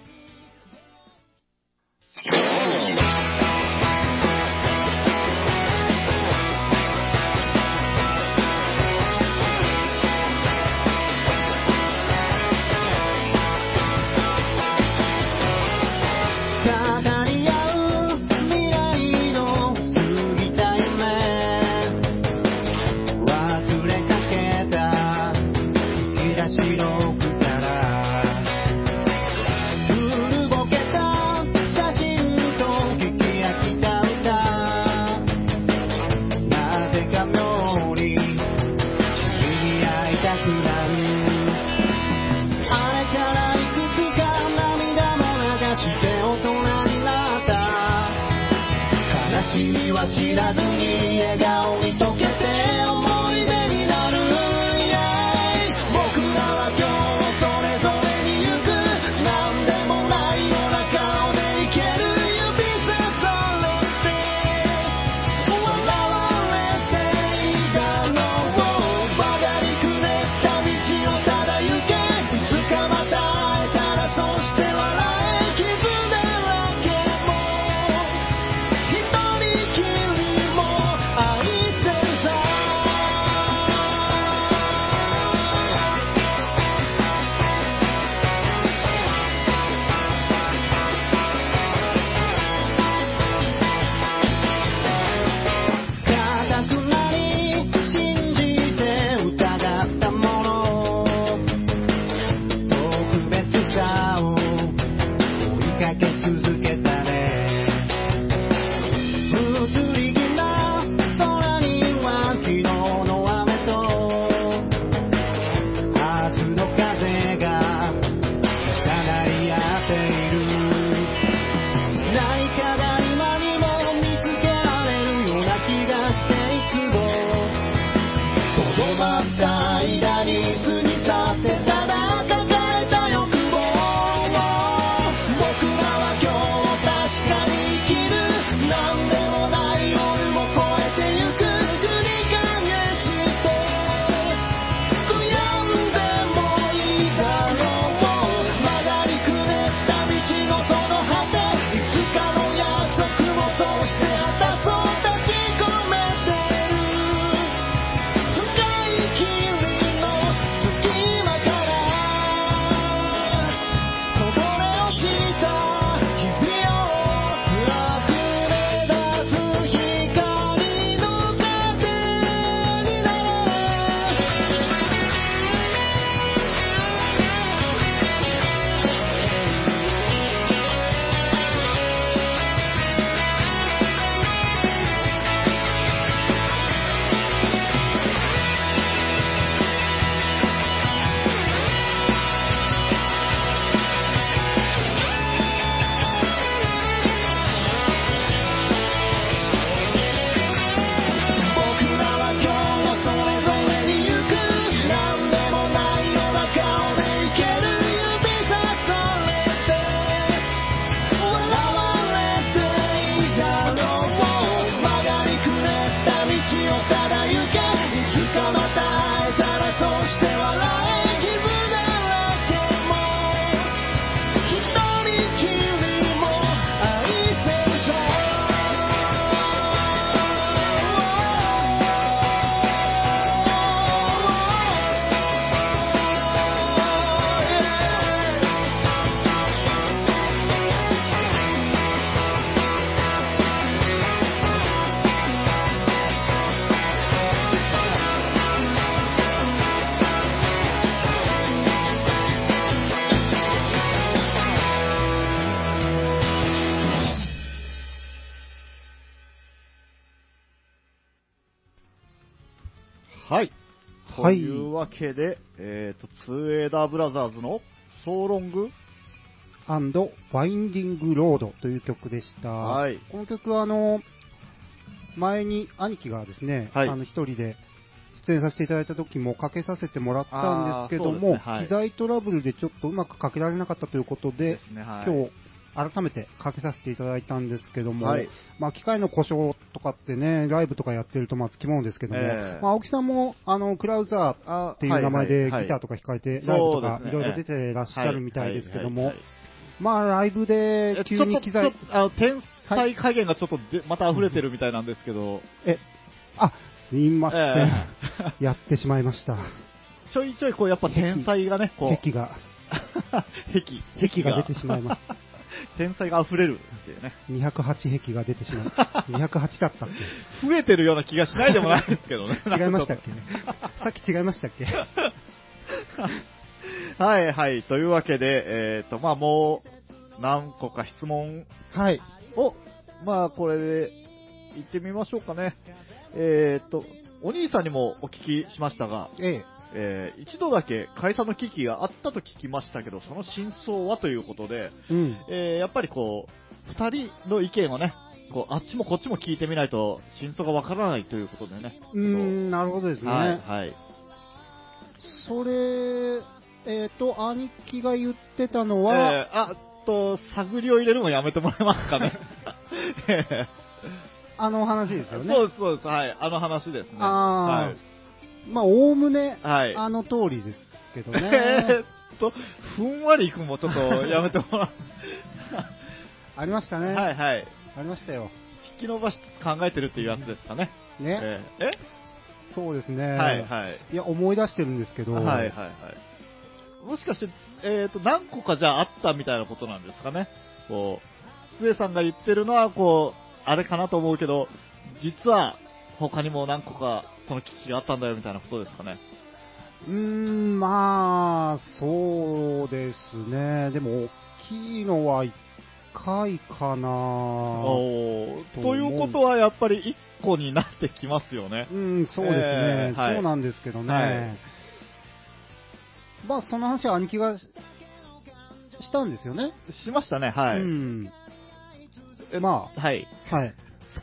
Speaker 3: わけで、えっ、
Speaker 1: と、ツーエーダーブラザーズの
Speaker 2: So Long？ and、Finding Road という曲でした。
Speaker 1: はい。
Speaker 2: この曲は、あの、前に兄貴がですね、
Speaker 1: はい。
Speaker 2: あの、一人で出演させていただいた時もかけさせてもらったんですけども、
Speaker 1: ね。はい。
Speaker 2: 機材トラブルでちょっとうまくかけられなかったということで、
Speaker 1: ですね、はい。
Speaker 2: 今日、改めてかけさせていただいたんですけども、
Speaker 1: はい。
Speaker 2: まあ、機械の故障とかってね、ライブとかやってるとまあつきものですけども、
Speaker 1: ええ。
Speaker 2: まあ、青木さんも、あの、クラウザー
Speaker 1: あ
Speaker 2: っていう名前でギ
Speaker 1: はいはい。
Speaker 2: ターとか弾かれて、ライブとかいろいろ出てらっしゃるみたいですけども
Speaker 1: はい。はい。はい、
Speaker 2: まあ、ライブで急に機材
Speaker 1: あの、天才加減がちょっとで、また溢れてるみたいなんですけど、(laughs)
Speaker 2: え、あ、すいません。
Speaker 1: え
Speaker 2: やってしまいました。
Speaker 1: ちょいちょいこう、やっぱ天才がね、こう、
Speaker 2: 壁が、(laughs)
Speaker 1: 壁、
Speaker 2: 壁が出てしまいまし (laughs)
Speaker 1: 天才が溢れるっていうね。
Speaker 2: 208壁が出てしまい、208だったっ (laughs)
Speaker 1: 増えてるような気がしないでもないですけどね。
Speaker 2: け (laughs) 違いましたっけ？さっき違いましたっけ？
Speaker 1: はいはい。というわけで、えっ、と、まあもう、何個か質問
Speaker 2: はい。
Speaker 1: を、まあこれで、行ってみましょうかね。えっ、と、お兄さんにもお聞きしましたが、
Speaker 2: え
Speaker 1: えー一度だけ解散の危機があったと聞きましたけど、その真相はということで、
Speaker 2: え。うん。
Speaker 1: えーやっぱりこう、二人の意見をね、こう、あっちもこっちも聞いてみないと、真相がわからないということでね。
Speaker 2: うーん、なるほどですね。
Speaker 1: はい、はい。
Speaker 2: それ、えっ、と、兄貴が言ってたのは、
Speaker 1: えーあと、探りを入れるのやめてもらえますかね。え (laughs) ー
Speaker 2: あの話ですよね。
Speaker 1: そうそうです。はい。あの話ですね。はい。
Speaker 2: まあ、おおむね、
Speaker 1: はい。
Speaker 2: あの通りですけど
Speaker 1: え
Speaker 2: ね。(laughs)
Speaker 1: ーっと、ふんわりいくんもちょっとやめてもら
Speaker 2: ありました
Speaker 1: う。
Speaker 2: ね。
Speaker 1: はいはい。
Speaker 2: ありましたよ。
Speaker 1: 引き伸ばしつつ考えてるっていうやつですかね。
Speaker 2: ね。
Speaker 1: えーえ？
Speaker 2: そうですね。
Speaker 1: はいはい。
Speaker 2: いや、思い出してるんですけど、
Speaker 1: はいはいはい。もしかして、えっ、と、何個かじゃああったみたいなことなんですかね？こう、末さんが言ってるのは、こう、あれかなと思うけど、実は、他にも何個か、その危機があったんだよみたいなことですかね？
Speaker 2: うーん、まあ、そうですね。でも、大きいのは1回かなと
Speaker 1: ということは、やっぱり1個になってきますよね。
Speaker 2: うん、そうですね、
Speaker 1: えーはい
Speaker 2: そうなんですけどね。
Speaker 1: はい
Speaker 2: まあ、その話は兄貴がししたんですよね。
Speaker 1: しましたね、はい。
Speaker 2: うん。
Speaker 1: え
Speaker 2: ま
Speaker 1: はい。
Speaker 2: あ、はい。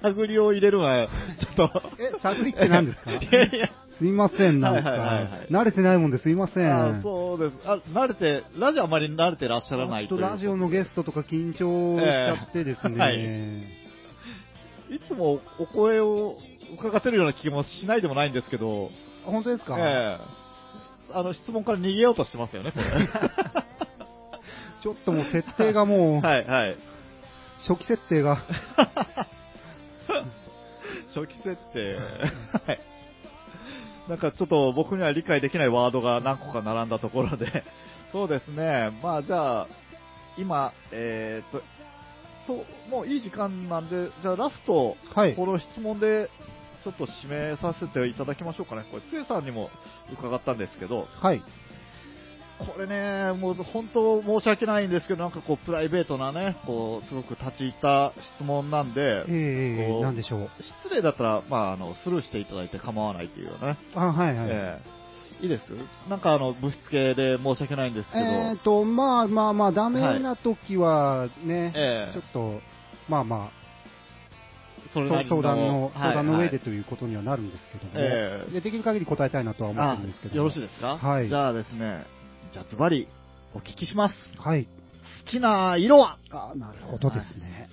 Speaker 1: 探りを入れるのは、ちょっと。
Speaker 2: え、探りって何ですか？
Speaker 1: いやいや。
Speaker 2: すいません、なんか、
Speaker 1: はいはいはいはい
Speaker 2: 慣れてないもんですいません。
Speaker 1: あそうです。あ、慣れて、ラジオあまり慣れてらっしゃらない
Speaker 2: とラジオのゲストとか緊張しちゃってですね。
Speaker 1: えーはいいつもお声を伺ってるような気もしないでもないんですけど、
Speaker 2: あ本当ですか、
Speaker 1: ええあの、質問から逃げようとしてますよね。(laughs)
Speaker 2: ちょっともう設定がもう、
Speaker 1: はい、はい。
Speaker 2: 初期設定が、(laughs)
Speaker 1: 初期設定。(laughs) はい。なんかちょっと僕には理解できないワードが何個か並んだところで、(laughs) そうですね、まあじゃあ、今、えーっと、そう、もういい時間なんで、じゃあラスト、
Speaker 2: はい
Speaker 1: この質問で、ちょっと締めさせていただきましょうかね。これ、つえさんにも伺ったんですけど、
Speaker 2: はい。
Speaker 1: これね、もう本当申し訳ないんですけど、なんかこう、プライベートなね、こう、すごく立ち入った質問なんで、
Speaker 2: えー、なんでしょう。
Speaker 1: 失礼だったら、まあ、あの、スルーしていただいて構わないっていうね。
Speaker 2: あ、はいはい。
Speaker 1: ええ。いいです？なんかあの、物質系で申し訳ないんですけど、
Speaker 2: えーと、まあまあまあ、ダメな時はね、
Speaker 1: ええ。
Speaker 2: ちょっと、まあまあ、
Speaker 1: それ
Speaker 2: 相談の、
Speaker 1: はい
Speaker 2: 相談の上で
Speaker 1: はい
Speaker 2: ということにはなるんですけども、
Speaker 1: ええ。
Speaker 2: でできる限り答えたいなとは思ってるんですけど
Speaker 1: あよろしいですか？
Speaker 2: はい。
Speaker 1: じゃあですね、じゃあズバリ、お聞きします。
Speaker 2: はい。
Speaker 1: 好きな色は？
Speaker 2: あ、なるほどですね。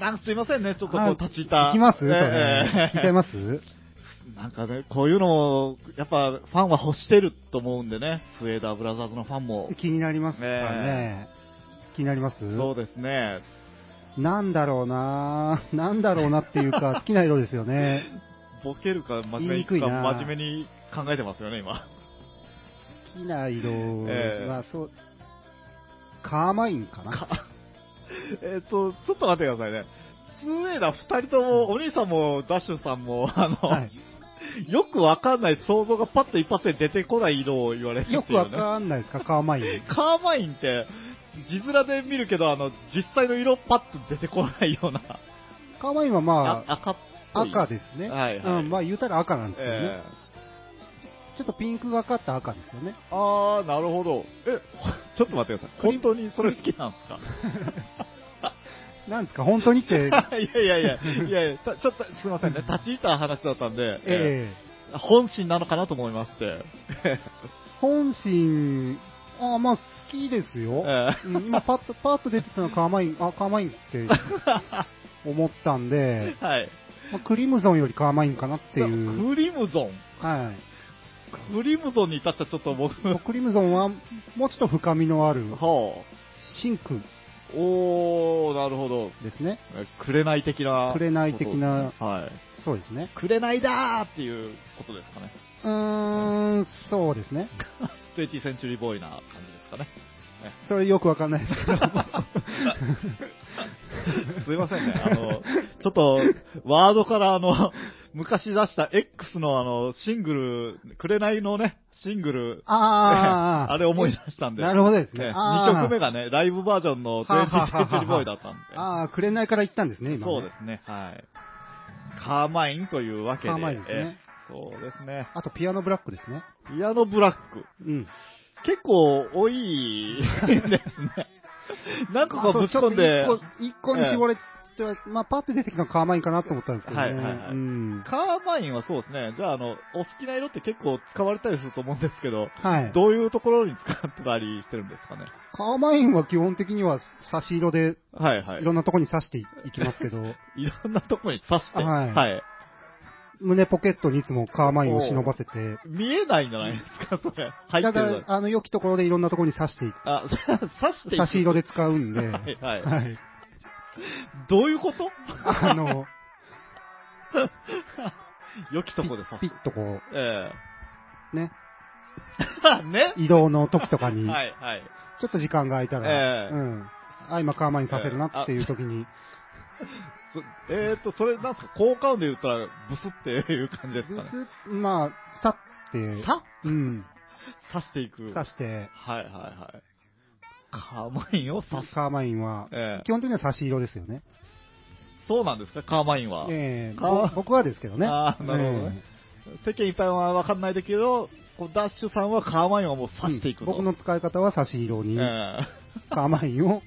Speaker 1: なんかすいませんね、ちょっとこ
Speaker 2: は
Speaker 1: う立ち入った。
Speaker 2: 聞きます？そ
Speaker 1: え
Speaker 2: れ
Speaker 1: え
Speaker 2: 聞いちゃいます？
Speaker 1: なんかね、こういうのを、やっぱファンは欲してると思うんでね、スウェーダーブラザーズのファンも。
Speaker 2: 気になりますかね。気になります？
Speaker 1: そうですね。
Speaker 2: なんだろうななんだろうなっていうか、(laughs) 好きな色ですよね。
Speaker 1: ボケるか真面目に
Speaker 2: 言いにくいな
Speaker 1: か真面目に考えてますよね、今。
Speaker 2: 好きな色
Speaker 1: ええ
Speaker 2: は、そう、カーマインかな？
Speaker 1: か (laughs) えっと、ちょっと待ってくださいね。スウェーダー二人とも、お兄さんもダッシュさんも、あの、
Speaker 2: はい (laughs)
Speaker 1: よくわかんない想像がパッと一発で出てこない色を言われるっていう、ね。
Speaker 2: よくわかんないですか、カーマイン。(laughs)
Speaker 1: カーマインって、字面で見るけど、あの、実際の色パッと出てこないような。
Speaker 2: カーマインはまあ、
Speaker 1: あ赤。
Speaker 2: 赤ですね。
Speaker 1: はいはい
Speaker 2: うん、まあ言うたら赤なんですよね。
Speaker 1: え
Speaker 2: ちょっとピンクがかった赤ですよね。
Speaker 1: えあー、なるほど。え、ちょっと待ってください。本当にそれ好きなんですか？
Speaker 2: なんですか、本当にって、(laughs)
Speaker 1: いやいやいや、いやいや、たちょっとすいませんね、立ち入った話だったんで、
Speaker 2: ええ
Speaker 1: 本心なのかなと思いまして。
Speaker 2: 本心、あまあ好きですよ。
Speaker 1: え
Speaker 2: うん今パッと、パッと出てたのはカーマイン、あ、カーマインって思ったんで、
Speaker 1: え (laughs) はい。
Speaker 2: まあクリムゾンよりカーマインかなっていう。
Speaker 1: クリムゾン？
Speaker 2: はい。
Speaker 1: クリムゾンに至っちゃちょっと僕、
Speaker 2: クリムゾンはもうちょっと深みのある
Speaker 1: は
Speaker 2: シンク
Speaker 1: あ。おー、なるほど。
Speaker 2: ですね。
Speaker 1: 紅的な。
Speaker 2: 紅的な
Speaker 1: はい。
Speaker 2: そうですね。
Speaker 1: 紅だーっていうことですかね。
Speaker 2: うーん、そうですね。
Speaker 1: 20センチュリーボーイな感じですかね。
Speaker 2: それよくわかんないですけど。(laughs)
Speaker 1: すいませんね。あの、ちょっと、ワードからあの、昔出した X のあの、シングル、紅のね、シングル、
Speaker 2: あー (laughs)
Speaker 1: あれ思い出したんで。
Speaker 2: なるほどですね。
Speaker 1: 2曲目がね、ライブバージョンの
Speaker 2: はあはあはあ
Speaker 1: 20センチュリーボーイだったんで。
Speaker 2: ああ、紅から行ったんですね、今ね。
Speaker 1: そうですね、はい。カーマインというわけで。
Speaker 2: カーマインですね
Speaker 1: えそうですね。
Speaker 2: あとピアノブラックですね。
Speaker 1: ピアノブラック。
Speaker 2: うん。
Speaker 1: 結構多いですね。(laughs) なんかこうぶち込んで
Speaker 2: 一個、一個に絞れしては、まあ、パッと出てきたのはカーマインかなと思ったんですけどね。
Speaker 1: はいはいはい
Speaker 2: うん。
Speaker 1: カーマインはそうですね。じゃあ、あの、お好きな色って結構使われたりすると思うんですけど、
Speaker 2: はい。
Speaker 1: どういうところに使ってたりしてるんですかね？
Speaker 2: カーマインは基本的には差し色で
Speaker 1: はいはい。
Speaker 2: いろんなとこに刺していきますけど、(laughs)
Speaker 1: いろんなところに刺して、
Speaker 2: はい
Speaker 1: はい。
Speaker 2: 胸ポケットにいつもカーマインを忍ばせて、
Speaker 1: 見えないんじゃないですか、それ。入ってる
Speaker 2: だから、あの、良きところでいろんなところに刺していく。
Speaker 1: あ、刺していく
Speaker 2: 差し色で使うんで、
Speaker 1: はいはい。
Speaker 2: はい。(laughs)
Speaker 1: どういうこと？
Speaker 2: あの、(laughs)
Speaker 1: 良きとこで刺す。
Speaker 2: ピッとこ
Speaker 1: え
Speaker 2: う、ね、
Speaker 1: え。(laughs) ね。
Speaker 2: 移動の時とかに、
Speaker 1: はいはい。
Speaker 2: ちょっと時間が空いたら、
Speaker 1: ええ。
Speaker 2: うん。あ、今カーマインさせるなっていう時に、
Speaker 1: そえーっと、それなんすか、効果音で言ったら、ブスっていう感じです
Speaker 2: ブ
Speaker 1: かね？
Speaker 2: ス、まあ、さって、
Speaker 1: さ？
Speaker 2: うん、
Speaker 1: 刺していく。
Speaker 2: 刺して、
Speaker 1: はいはいはい。カーマインを刺す。
Speaker 2: カーマインは、
Speaker 1: ええ
Speaker 2: 基本的には差し色ですよね。
Speaker 1: そうなんですか、カーマインは。
Speaker 2: え
Speaker 1: ー
Speaker 2: ぼ僕はですけどね。
Speaker 1: あーなるほどね世間一般はわかんないだけど、こうダッシュさんはカーマインをもう
Speaker 2: ええ
Speaker 1: 刺していくと。
Speaker 2: 僕の使い方は差し色に、
Speaker 1: ええ
Speaker 2: カーマインを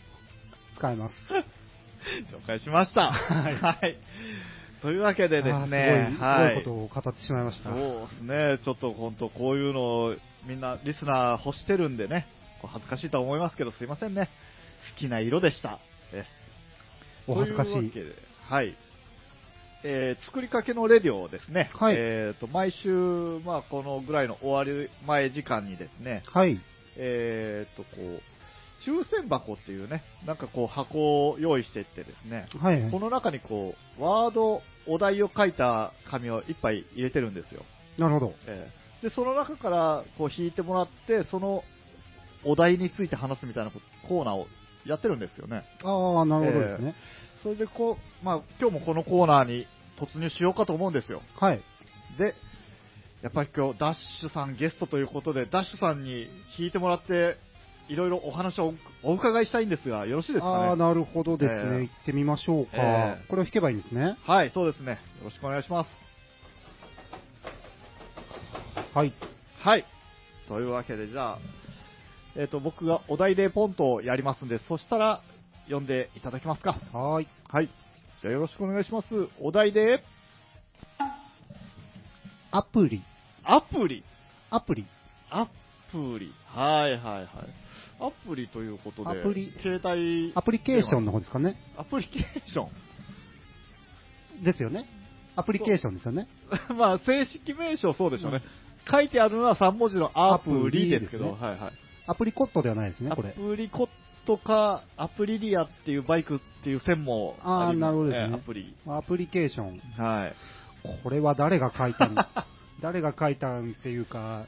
Speaker 2: 使います。(laughs)
Speaker 1: 紹介しました。
Speaker 2: はい
Speaker 1: はい。というわけでです
Speaker 2: あ
Speaker 1: ね、
Speaker 2: ーすごい、
Speaker 1: はい。
Speaker 2: すごいことを語ってしまいました。
Speaker 1: そうですね、ちょっと本当こういうのをみんなリスナー欲してるんでね、こう恥ずかしいとは思いますけどすいませんね。好きな色でした。え
Speaker 2: お恥ずかしい。
Speaker 1: といはい。えー作りかけのレディオをですね、
Speaker 2: はい
Speaker 1: えーと、毎週、まあ、このぐらいの終わり前時間にですね、
Speaker 2: はい。
Speaker 1: えーと、こう、抽選箱っていうね、なんかこう箱を用意していってですね、
Speaker 2: はいはい
Speaker 1: こ。の中にこう、ワード、お題を書いた紙をいっぱい入れてるんですよ。
Speaker 2: なるほど。
Speaker 1: ええで、その中からこう引いてもらって、そのお題について話すみたいなコーナーをやってるんですよね。
Speaker 2: ああ、なるほどですね。
Speaker 1: それでこう、まあ今日もこのコーナーに突入しようかと思うんですよ。
Speaker 2: はい。
Speaker 1: で、やっぱり今日ダッシュさんゲストということで、ダッシュさんに引いてもらって、いろいろお話をおお伺いしたいんですが、よろしいですか
Speaker 2: ああ、
Speaker 1: ね。
Speaker 2: なるほどですね。
Speaker 1: ええ
Speaker 2: 行ってみましょうか。
Speaker 1: ええ
Speaker 2: これを弾けばいいんですね。
Speaker 1: はい、そうですね。よろしくお願いします。
Speaker 2: はい。
Speaker 1: はい。というわけで、じゃあ、えっ、と、僕がお題でポンとやりますんで、そしたら、読んでいただけますか？
Speaker 2: はーい。
Speaker 1: はい。じゃあよろしくお願いします。お題で、
Speaker 2: アプリ。
Speaker 1: アプリ？
Speaker 2: アプリ。
Speaker 1: アプリ。はいはいはい。アプリということで、
Speaker 2: アプリ
Speaker 1: 携帯、
Speaker 2: アプリケーションの方ですかね。
Speaker 1: アプリケーション？
Speaker 2: ですよね。アプリケーションですよね。(laughs)
Speaker 1: まあ、正式名称そうでしょうね。書いてあるのは3文字のアプリですけど、
Speaker 2: アプ
Speaker 1: はいはい。
Speaker 2: アプリコットではないですね、
Speaker 1: ア
Speaker 2: これ。
Speaker 1: プリコットか、アプリリアっていうバイクっていう線も
Speaker 2: あー
Speaker 1: ります
Speaker 2: なるほどですね
Speaker 1: えアプリ。
Speaker 2: アプリケーション。
Speaker 1: はい。
Speaker 2: これは誰が書いたん？(laughs) 誰が書いたんっていうか、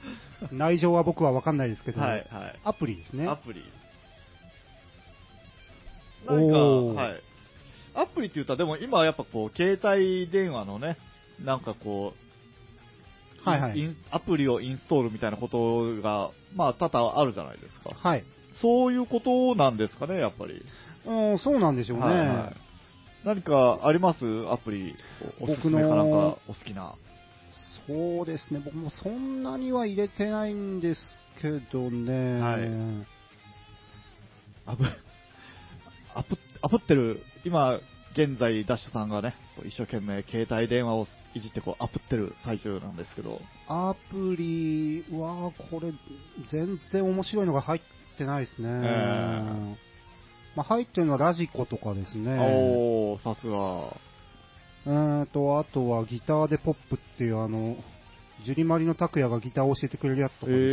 Speaker 2: 内情は僕は分かんないですけど、
Speaker 1: はい、はい。
Speaker 2: アプリですね
Speaker 1: ア。プリ。なんか、はい。アプリって言ったら、でも今はやっぱこう、携帯電話のね、なんかこう、
Speaker 2: はいはい
Speaker 1: アプリをインストールみたいなことが、まあ、多々あるじゃないですか。
Speaker 2: はい。
Speaker 1: そういうことなんですかね、やっぱり。
Speaker 2: うん、そうなんでしょうね。
Speaker 1: はいはい何かあります？アプリ、おおすすめかなんか、お好きな。
Speaker 2: そうですね、僕もそんなには入れてないんですけどね。
Speaker 1: はいアプ、アプ、アプってる、今、現在、ダッシュさんがね、一生懸命携帯電話をいじってこう、アプってる最中なんですけど、
Speaker 2: アプリは、これ、全然面白いのが入ってないですね。
Speaker 1: え
Speaker 2: まあ、入ってるのはラジコとかですね。
Speaker 1: おー、さすが。
Speaker 2: えーと、あとはギターでポップっていうあの、ジュリマリの拓也がギターを教えてくれるやつとかですね。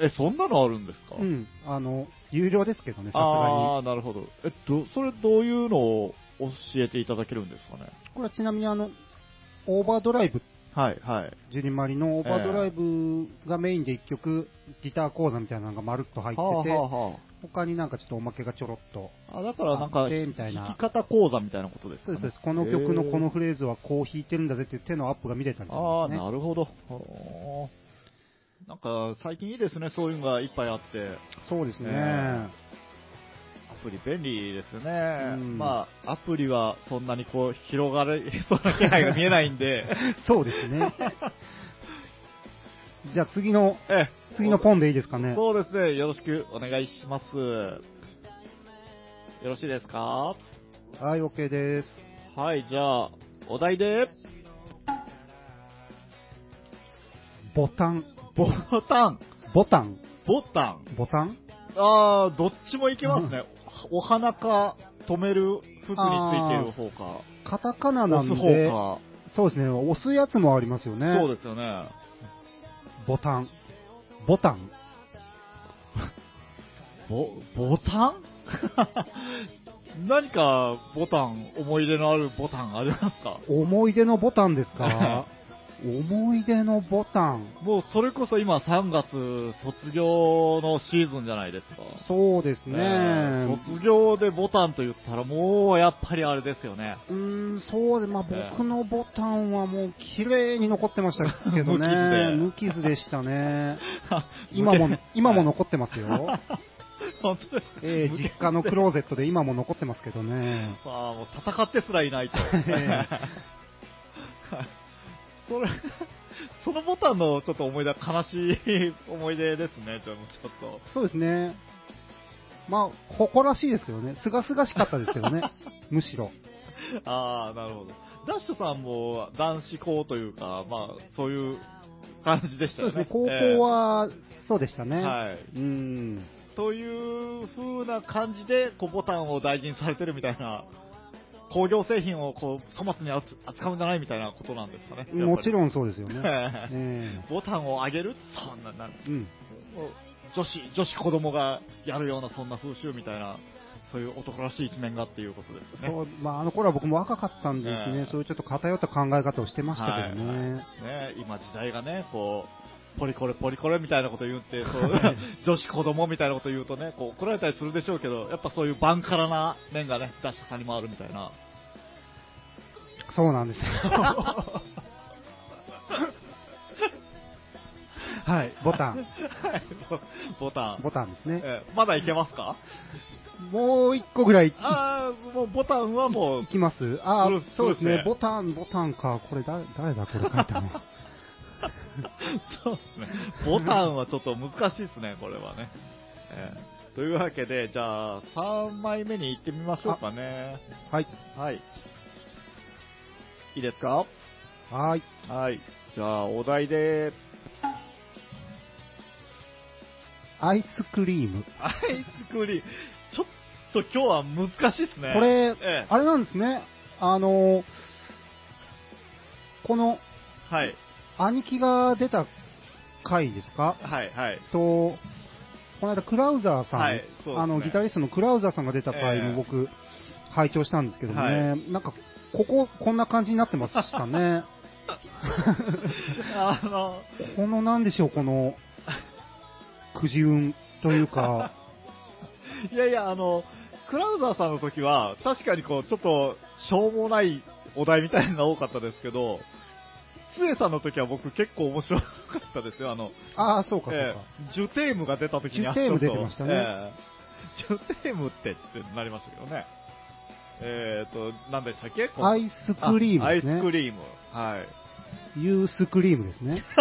Speaker 1: えー、え、そんなのあるんですか？
Speaker 2: うん、あの、有料ですけどね、さすがに。
Speaker 1: あー、なるほど。えっと、それどういうのを教えていただけるんですかね？
Speaker 2: これはちなみにあの、オーバードライブ、
Speaker 1: はい、はい。
Speaker 2: ジュリマリのオーバードライブがメインで1曲、ギター講座みたいなのがまるっと入ってて、
Speaker 1: はあ、はあ、は
Speaker 2: 他になんかちょっとおまけがちょろっと。
Speaker 1: あ。あ、だからなんか、
Speaker 2: あってみたいな
Speaker 1: 弾き方講座みたいなことですかね。
Speaker 2: そうです。この曲のこのフレーズはこう弾いてるんだぜっていう手のアップが見れたりするん
Speaker 1: ああ、
Speaker 2: ですね。
Speaker 1: なるほど。なんか、最近いいですね、そういうのがいっぱいあって。
Speaker 2: そうですね。
Speaker 1: えアプリ便利ですね。
Speaker 2: うん
Speaker 1: まあ、アプリはそんなにこう、広がる、(laughs) そうな気配が見えないんで。(laughs)
Speaker 2: そうですね。じゃあ次の、
Speaker 1: ええ
Speaker 2: 次のポンでいいですかね？
Speaker 1: そうですね、よろしくお願いします。よろしいですか？
Speaker 2: はい、OK です。
Speaker 1: はい、じゃあ、お題で、
Speaker 2: ボタン、
Speaker 1: ボタン、
Speaker 2: ボタン、
Speaker 1: ボタン。
Speaker 2: ボタン？
Speaker 1: あー、どっちもいけますね。お花か、止める服についてる方か、
Speaker 2: カタカナなん
Speaker 1: 押す
Speaker 2: で、
Speaker 1: 方か。
Speaker 2: そうですね、押すやつもありますよね。
Speaker 1: そうですよね。
Speaker 2: ボタン。ボタン。
Speaker 1: ボ、ボタン？(laughs) 何かボタン、思い出のあるボタンありますか？
Speaker 2: 思い出のボタンですか？思い出のボタン。
Speaker 1: もうそれこそ今3月卒業のシーズンじゃないですか。
Speaker 2: そうですね。
Speaker 1: えー卒業でボタンと言ったらもうやっぱりあれですよね。
Speaker 2: うーん、そうで、まあ、
Speaker 1: ええ
Speaker 2: 僕のボタンはもう綺麗に残ってましたけどね。(laughs) 無傷でしたね。(laughs) 今も、今も残ってますよ。(laughs)
Speaker 1: 本当です
Speaker 2: えー実家のクローゼットで今も残ってますけどね。
Speaker 1: まあもう戦ってすらいないと。
Speaker 2: え
Speaker 1: それ、(laughs) そのボタンのちょっと思い出、悲しい思い出ですね、ちょちょっと。
Speaker 2: そうですね。まあ、誇らしいですけどね。すがすがしかったですけどね。(laughs) むしろ。
Speaker 1: ああ、なるほど。ダッシュさんも男子校というか、まあ、そういう感じでしたよね。
Speaker 2: そうですね。高校は、そうでしたね。
Speaker 1: はい。
Speaker 2: うん。
Speaker 1: という風な感じで、こう、ボタンを大事にされてるみたいな、工業製品をこう、粗末に扱扱うんじゃないみたいなことなんですかね。ん。
Speaker 2: もちろんそうですよね。(laughs)
Speaker 1: え
Speaker 2: え
Speaker 1: ボタンを上げる？そんな、なん
Speaker 2: えうん。
Speaker 1: 女子、女子子供がやるようなそんな風習みたいな、そういう男らしい一面がっていうことですよね。
Speaker 2: そう、まあ、あの頃は僕も若かったんですね、
Speaker 1: ええ
Speaker 2: そういうちょっと偏った考え方をしてましたけどね。
Speaker 1: はいね、今時代がね、こう、ポリコレポリコレみたいなこと言って、そう女子子供みたいなこと言うとね、こう怒られたりするでしょうけど、やっぱそういうバンカラな面がね、出したさにもあるみたいな。
Speaker 2: そうなんですよ。(laughs) はい、ボタン、
Speaker 1: はいボタン。
Speaker 2: ボタンですね。
Speaker 1: えまだいけますか？
Speaker 2: もう一個ぐらいい
Speaker 1: ああ、もうボタンはもう
Speaker 2: い、きます？ああ
Speaker 1: そう、
Speaker 2: ですねボタン、ボタンか。これだ、誰だ？これ書いたの。(laughs)
Speaker 1: そうですね。ボタンはちょっと難しいですね、これはね。えーというわけで、じゃあ、3枚目に行ってみましょうかね。
Speaker 2: はい。
Speaker 1: はい。いいですか？
Speaker 2: はい。
Speaker 1: はい。じゃあ、お題で、
Speaker 2: アイスクリーム。
Speaker 1: アイスクリーム。ちょっと今日は難しいですね。
Speaker 2: これ、
Speaker 1: ええ
Speaker 2: あれなんですね。あの、この、
Speaker 1: はい。
Speaker 2: 兄貴が出た回ですか？
Speaker 1: はい、はい。
Speaker 2: と、この間、クラウザーさん、
Speaker 1: はいね。
Speaker 2: あのギタリストのクラウザーさんが出た回
Speaker 1: ええ。
Speaker 2: も僕、拝聴したんですけどもね、
Speaker 1: は
Speaker 2: なんか、ここ、こんな感じになってましたね。(laughs) (laughs)
Speaker 1: あの、
Speaker 2: このなんでしょう、この、くじ運というか、(laughs)
Speaker 1: いやいや、あの、クラウザーさんの時は、確かにこう、ちょっと、しょうもないお題みたいなのが多かったですけど、つえさんの時は僕結構面白かったですよ。あの、
Speaker 2: ああ、そうか、そうか。
Speaker 1: ええジュテームが出た時に
Speaker 2: ジュテーム出てましたね
Speaker 1: ええ (laughs) ジュテームってってなりましたけどね。えっ、と、何でしたっけ？
Speaker 2: アイスクリーム
Speaker 1: あアイ。スクリーム。はい。
Speaker 2: ユースクリームですね。(laughs)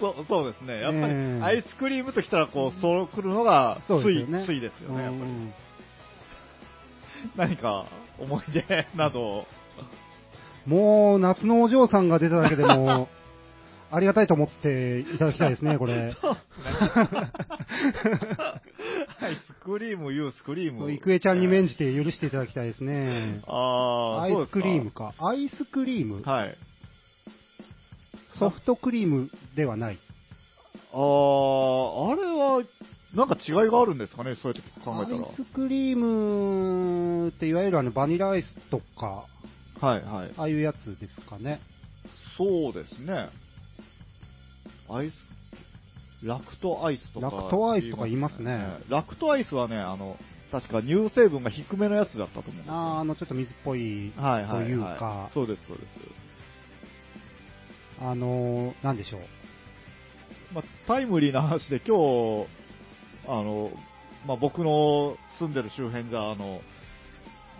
Speaker 1: そうそうですね。やっぱり、
Speaker 2: ええ
Speaker 1: アイスクリームときたら、こう、そう来るのが、つい。ついですよね、やっぱり。
Speaker 2: うん (laughs)
Speaker 1: 何か、思い出など、
Speaker 2: もう、夏のお嬢さんが出ただけでも、(laughs) ありがたいと思っていただきたいですね、これ。
Speaker 1: そうですね。アイスクリーム、ユースクリーム。
Speaker 2: 郁恵ちゃんに免じて許していただきたいですね。
Speaker 1: ああ、
Speaker 2: アイスクリーム
Speaker 1: か。
Speaker 2: か。アイスクリーム
Speaker 1: はい。
Speaker 2: ソフトクリームではない。
Speaker 1: あー、あれは、なんか違いがあるんですかね、そうやって考
Speaker 2: ア
Speaker 1: えたら。
Speaker 2: イスクリームっていわゆるあのバニラアイスとか、
Speaker 1: はいはい。
Speaker 2: ああいうやつですかね。
Speaker 1: そうですね。アイス、ラクトアイスとか。
Speaker 2: ラクトアイスとか言いますね
Speaker 1: ラクトアイスはね、あの、確か乳成分が低めのやつだったと思う。
Speaker 2: あーあの、ちょっと水っぽい
Speaker 1: はいはい、はい。
Speaker 2: というか
Speaker 1: そうです、そうです。
Speaker 2: あのー、なんでしょう。
Speaker 1: まあ、タイムリーな話で今日、あの、まあ、僕の住んでる周辺じゃ、あの、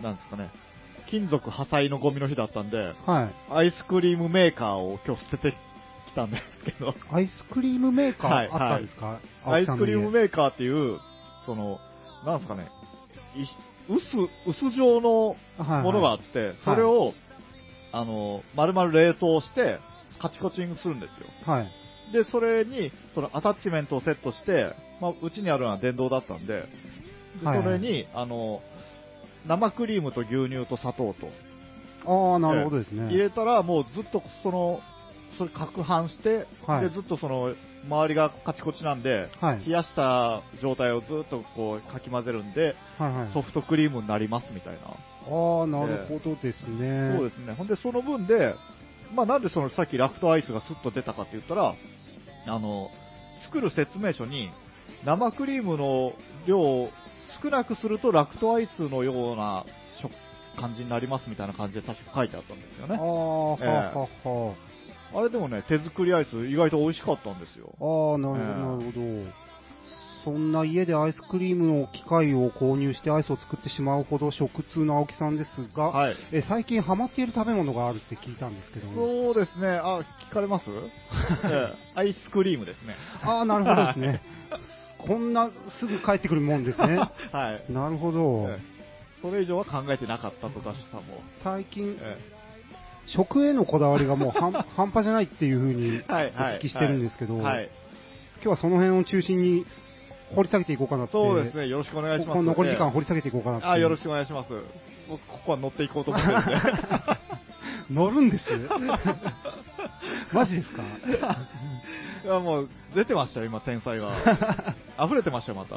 Speaker 1: なんですかね、金属破砕のゴミの日だったんで、
Speaker 2: はい。
Speaker 1: アイスクリームメーカーを今日捨ててきたんですけど、
Speaker 2: アイスクリームメーカー？
Speaker 1: はい
Speaker 2: あったんですか、
Speaker 1: アイスクリーム
Speaker 2: メ
Speaker 1: メーカーっていう、その、なんですかね、い薄、薄状の
Speaker 2: はいはい
Speaker 1: ものがあって、それを、あの、丸々冷凍して、カチコチにするんですよ。
Speaker 2: はい。
Speaker 1: で、それに、そのアタッチメントをセットして、まあ、うちにあるのは電動だったんで、で
Speaker 2: はいはい。
Speaker 1: それに、あの、生クリームと牛乳と砂糖と
Speaker 2: ああ、なるほどですね。
Speaker 1: 入れたら、もうずっとその、それ攪拌して、
Speaker 2: はい
Speaker 1: で、ずっとその、周りがカチコチなんで、
Speaker 2: はい
Speaker 1: 冷やした状態をずっとこう、かき混ぜるんで、
Speaker 2: はいはい。
Speaker 1: ソフトクリームになりますみたいな。
Speaker 2: ああ、なるほどですね。
Speaker 1: そうですね。ほんで、その分で、まあ、なんでそのさっきラクトアイスがスッと出たかって言ったら、あの、作る説明書に、生クリームの量を少なくするとラクトアイスのような食感じになりますみたいな感じで確か書いてあったんですよ
Speaker 2: ああ、
Speaker 1: ね。
Speaker 2: は
Speaker 1: ええ
Speaker 2: はは
Speaker 1: あれでもね、手作りアイス意外と美味しかったんですよ。
Speaker 2: ああ、なるほど、
Speaker 1: ええ
Speaker 2: なるほど。そんな家でアイスクリームの機械を購入してアイスを作ってしまうほど食通の青木さんですが、
Speaker 1: はい。
Speaker 2: え最近ハマっている食べ物があるって聞いたんですけども。
Speaker 1: そうですね。あ、聞かれます、(laughs) ええアイスクリームですね。
Speaker 2: ああ、なるほどですね。(laughs) (laughs) こんなすぐ帰ってくるもんですね。(laughs)
Speaker 1: はい。
Speaker 2: なるほど。
Speaker 1: ええそれ以上は考えてなかったと、ダッシュさんも。
Speaker 2: 最近、
Speaker 1: え
Speaker 2: 食へのこだわりがもう (laughs) 半半端じゃないっていうふうにお
Speaker 1: はい。
Speaker 2: 聞きしてるんですけど、
Speaker 1: はい。
Speaker 2: 今日はその辺を中心に掘り下げていこうかなって。
Speaker 1: そうですね。よろしくお願いします。
Speaker 2: ここ残り時間
Speaker 1: え
Speaker 2: 掘り下げていこうかなって。
Speaker 1: えあ、よろしくお願いします。僕、ここは乗っていこうと思ってるんで。(laughs)
Speaker 2: 乗るんですマジですか？
Speaker 1: いや、もう、出てましたよ、今、天才が。溢れてましたよ、また。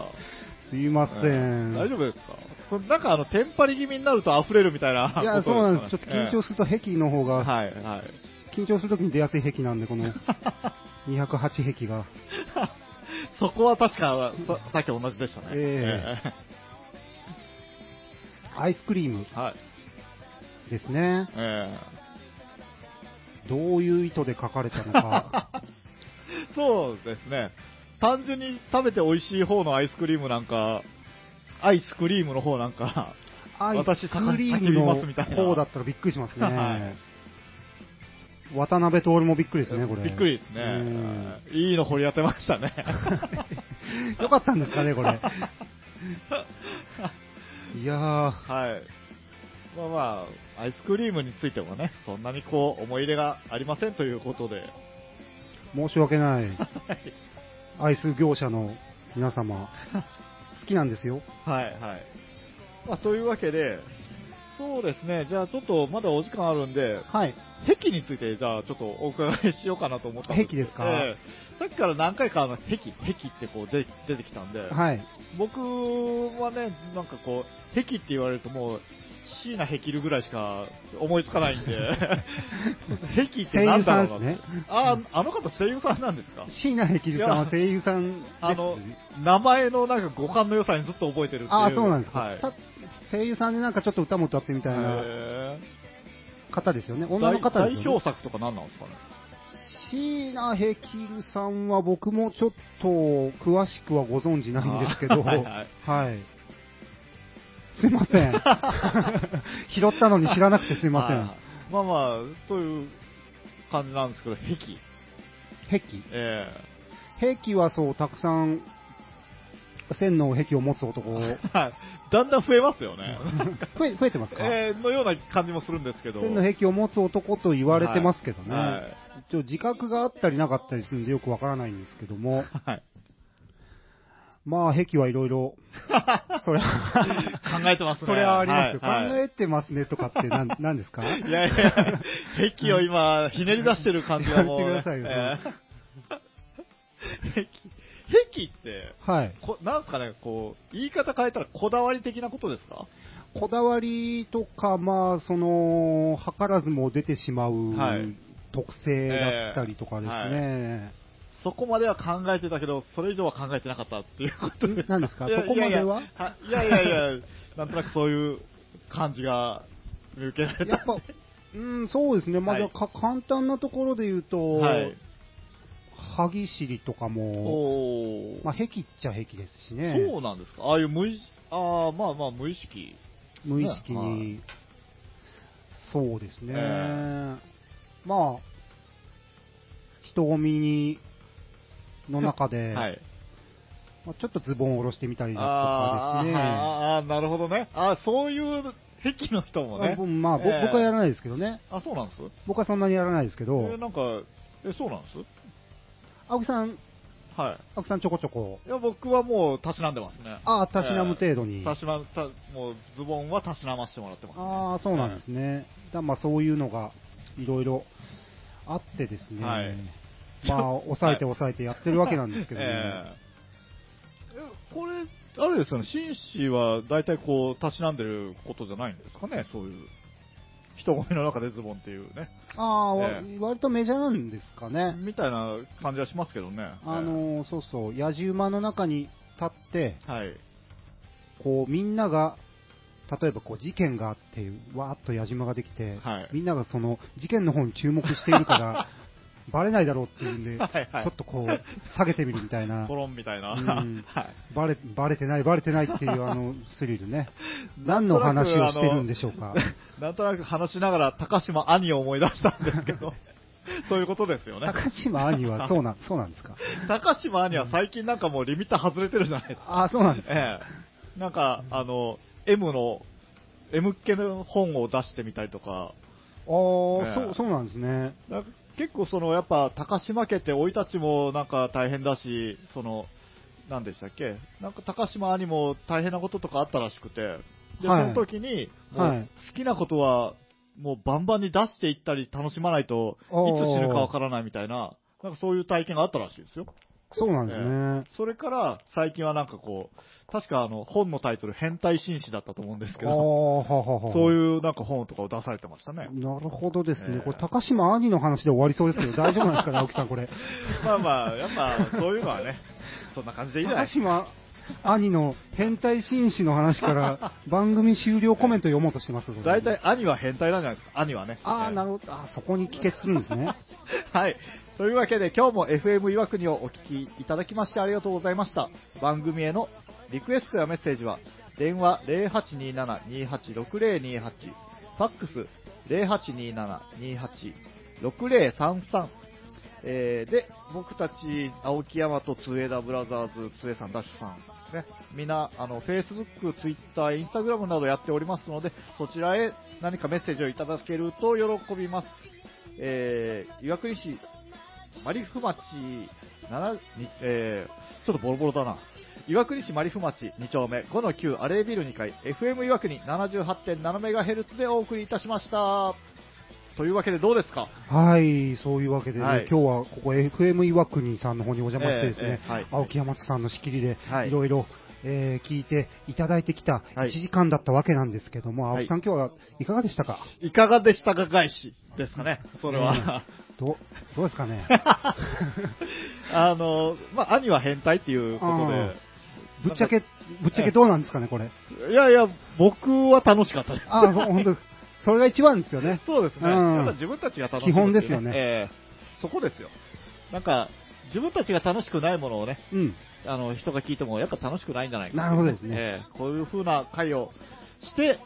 Speaker 2: すいません。
Speaker 1: 大丈夫ですか？そなんか、あの、テンパり気味になると溢れるみたいな。
Speaker 2: いや、そうなんです。ちょっと緊張
Speaker 1: す
Speaker 2: すると壁の方が、
Speaker 1: はい、はい。
Speaker 2: 緊張するときに出やすい壁なんで、この (laughs) 208壁が。
Speaker 1: そこは確かさ、さっき同じでしたね。
Speaker 2: えアイスクリーム
Speaker 1: えはい。
Speaker 2: ですね。
Speaker 1: え
Speaker 2: どういう意図で書かれたのか。
Speaker 1: え (laughs) そうですね。単純に食べて美味しい方のアイスクリームなんか、アイスクリームの方なんか、
Speaker 2: アイス
Speaker 1: 私
Speaker 2: クリームの方だったらびっくりしますね。(laughs)
Speaker 1: はい
Speaker 2: 渡辺徹もびっくりですね、これ。
Speaker 1: びっくりです
Speaker 2: うん
Speaker 1: ね。いいの掘り当てましたね。(laughs)
Speaker 2: よかったんですかね、これ。(laughs) いやー、
Speaker 1: はい。まあまあ、アイスクリームについてもね、そんなにこう、思い入れがありませんということで。
Speaker 2: 申し訳ない。
Speaker 1: はい。
Speaker 2: アイス業者の皆様、(laughs) 好きなんですよ。
Speaker 1: はい、はい。まあ、というわけで、そうですね、じゃあちょっとまだお時間あるんで、
Speaker 2: はい。
Speaker 1: 壁についてじゃあちょっとお伺いしようかなと思ったんです
Speaker 2: 壁ですか？
Speaker 1: ええさっきから何回かあの壁、壁ってこう出出てきたんで、
Speaker 2: はい。
Speaker 1: 僕はね、なんかこう、壁って言われるともう、椎名壁るぐらいしか思いつかないんで、(laughs) 壁って
Speaker 2: 声優
Speaker 1: 何だろうな
Speaker 2: さんですね。
Speaker 1: あ、あの方声優さんなんですか？
Speaker 2: 椎名ヘキルさんは声優さんです。
Speaker 1: あの、名前のなんか五感の良さにずっと覚えてるっていう。
Speaker 2: あーそうなんですか、
Speaker 1: はい。
Speaker 2: た声優さんでなんかちょっと歌も歌ってみたいな
Speaker 1: へ
Speaker 2: 方ですよね。
Speaker 1: ー
Speaker 2: 女の方ですよ、ね。
Speaker 1: 代表作とか何なんですかね？
Speaker 2: 椎名ヘキルさんは僕もちょっと詳しくはご存知ないんですけど、(laughs)
Speaker 1: はいはい
Speaker 2: はいすいません。(laughs) 拾ったのに知らなくてすいません。
Speaker 1: はいまあまあ、そういう感じなんですけど、壁。
Speaker 2: 壁？
Speaker 1: え
Speaker 2: 壁はそう、たくさん、線の壁を持つ男、
Speaker 1: え (laughs) はい。だんだん増えますよね。(laughs)
Speaker 2: 増え増えてますか、
Speaker 1: えーのような感じもするんですけど。
Speaker 2: 線の壁を持つ男と言われてますけどね、
Speaker 1: はいはい
Speaker 2: 一応自覚があったりなかったりするんでよくわからないんですけども、
Speaker 1: はい。
Speaker 2: まあ、壁はいろいろ、それは、
Speaker 1: 考えてますね。
Speaker 2: それはありますよ、
Speaker 1: はい
Speaker 2: 考えてますねとかってなん (laughs) なんですか？
Speaker 1: いやいや、壁を今、ひねり出してる感じがもう、ね。
Speaker 2: やめてくださいよ
Speaker 1: えー壁、壁って、
Speaker 2: はい。
Speaker 1: こなんすかね、こう、言い方変えたらこだわり的なことですか？
Speaker 2: こだわりとか、まあ、その、図らずも出てしまう
Speaker 1: はい
Speaker 2: 特性だったりとかですね。
Speaker 1: そこまでは考えてたけど、それ以上は考えてなかったっていうことです。
Speaker 2: 何ですか？そこまでは？い
Speaker 1: やいやいやいや、なんとなくそういう感じが見受けられた。
Speaker 2: やっぱ、うん、そうですね。まあ、
Speaker 1: はい
Speaker 2: 簡単なところで言うと、
Speaker 1: はい。
Speaker 2: 歯ぎしりとかも、まあ、壁っちゃ壁ですしね。
Speaker 1: そうなんですか？ああいう無意識、ああ、まあまあ無意識。
Speaker 2: 無意識
Speaker 1: は
Speaker 2: に、そうですね。
Speaker 1: え
Speaker 2: まあ、人混みに、の中で、(laughs)
Speaker 1: はい。
Speaker 2: まあちょっとズボンを下ろしてみたりだとかですね。
Speaker 1: あーあー、なるほどね。あーそういう癖の人もね。
Speaker 2: あぼまあ、ぼ
Speaker 1: ええ
Speaker 2: 僕はやらないですけどね。
Speaker 1: あ、そうなんです
Speaker 2: 僕はそんなにやらないですけ
Speaker 1: え
Speaker 2: ど、
Speaker 1: ーなんか、え、そうなんです？
Speaker 2: 青木さん、
Speaker 1: はい。
Speaker 2: 青木さんちょこちょこ、
Speaker 1: いや、僕はもう、たしなんでますね。
Speaker 2: ああ、たしなむ程度に。
Speaker 1: たしな、た、もう、ズボンはたしなましてもらってます、
Speaker 2: ああ、そうなんですね。だまあそういうのがいろいろあってですね。
Speaker 1: はい
Speaker 2: まあ、抑えて抑えてやってるわけなんですけどね。(laughs)
Speaker 1: えええこれ、あれですよね、紳士は大体こう、たしなんでることじゃないんですかね、そういう。人混みの中でズボンっていうね。
Speaker 2: ああ、わ
Speaker 1: え
Speaker 2: 割とメジャーなんですかね。
Speaker 1: みたいな感じはしますけどね。
Speaker 2: あのーそうそう、野じ馬の中に立って、
Speaker 1: ええはい。
Speaker 2: こう、みんなが、例えばこう事件があって、わーっと矢島ができて、
Speaker 1: はい
Speaker 2: みんながその事件の方に注目しているから、(laughs) バレないだろうっていうんで、(laughs)
Speaker 1: はいはい
Speaker 2: ちょっとこう、下げてみるみたいな
Speaker 1: コ、ロンみたいな。
Speaker 2: うん
Speaker 1: はい。
Speaker 2: バレバレてない、バレてないっていうあのスリルね。(laughs) 何の話をしてるんでしょうか。
Speaker 1: なんとなく話しながら、高島兄を思い出したんですけど、(laughs) そういうことですよね。
Speaker 2: 高島兄はそうなん、そうなんですか。
Speaker 1: 高島兄は最近なんかもうリミッター外れてるじゃないですか。
Speaker 2: ああ、そうなんですか。
Speaker 1: ええ。なんか、あの、M の、M 系の本を出してみたりとか、
Speaker 2: ああ、
Speaker 1: ええ
Speaker 2: そう、そうなんですね。
Speaker 1: 結構その、やっぱ、高島家って生い立ちもなんか大変だし、その、なんでしたっけ？なんか高島兄も大変なこととかあったらしくて、で、
Speaker 2: はい。
Speaker 1: その時に、
Speaker 2: はい。
Speaker 1: 好きなことは、もうバンバンに出していったり楽しまないといつ死ぬかわからないみたいな、なんかそういう体験があったらしいですよ。
Speaker 2: そうなんですね。
Speaker 1: それから最近はなんかこう、確かあの本のタイトル変態紳士だったと思うんですけど、
Speaker 2: ははは。
Speaker 1: そう
Speaker 2: う。
Speaker 1: いうなんか本とかを出されてましたね。
Speaker 2: なるほどですね。
Speaker 1: ええ
Speaker 2: これ、高島兄の話で終わりそうですけど、大丈夫なんですかね、青木さん、これ。
Speaker 1: まあまあ、やっぱそういうのはね、そんな感じでいいじゃない？
Speaker 2: 高島兄の変態紳士の話から、(laughs) 番組終了コメント読もうとしてます。
Speaker 1: 大体兄は変態なんじゃないですか、兄はね。
Speaker 2: ああ、な
Speaker 1: る
Speaker 2: るほど。あーそこに帰結するんですね。(laughs)
Speaker 1: はい。というわけで今日も FM 岩国をお聞きいただきましてありがとうございました。番組へのリクエストやメッセージは、電話0827-286028、ファックス0827-286033、えーで、僕たち、青木山とツエダブラザーズ、ツエさん、ダッシュさん、ね、みんな、あの、Facebook、Twitter、Instagram などやっておりますので、そちらへ何かメッセージをいただけると喜びます。えー、岩国市、マリフ町、7にえー、ちょっとボロボロだな。岩国市マリフ町2丁目。5の9アレービル2階。FM 岩国 78.7MHz でお送りいたしました。というわけでどうですか？
Speaker 2: はい、そういうわけでね、
Speaker 1: はい。
Speaker 2: 今日はここ FM 岩国さんの方にお邪魔してですね、
Speaker 1: ええええはい。
Speaker 2: 青木山さんの仕切りで
Speaker 1: はい。
Speaker 2: いろいろ、えー聞いていただいてきた
Speaker 1: はい
Speaker 2: 1時間だったわけなんですけども、
Speaker 1: はい
Speaker 2: 青木さん今日はいかがでしたか？
Speaker 1: いかがでしたか返しですかね、それは。
Speaker 2: どどうですかね？(laughs)
Speaker 1: あの、まあ、兄は変態っていうことで、
Speaker 2: ぶっちゃけ、ぶっちゃけどうなんですかね、これ？
Speaker 1: いやいや、僕は楽しかったです。
Speaker 2: あ本当それが一番ですよね。
Speaker 1: そうですね。
Speaker 2: うん
Speaker 1: やっぱ自分たちが楽しい、
Speaker 2: 基本ですよね
Speaker 1: ええそこですよ。なんか、自分たちが楽しくないものをね、
Speaker 2: うん。
Speaker 1: あの、人が聞いてもやっぱ楽しくないんじゃないか
Speaker 2: なるほどですね
Speaker 1: ええこういう風な会をして、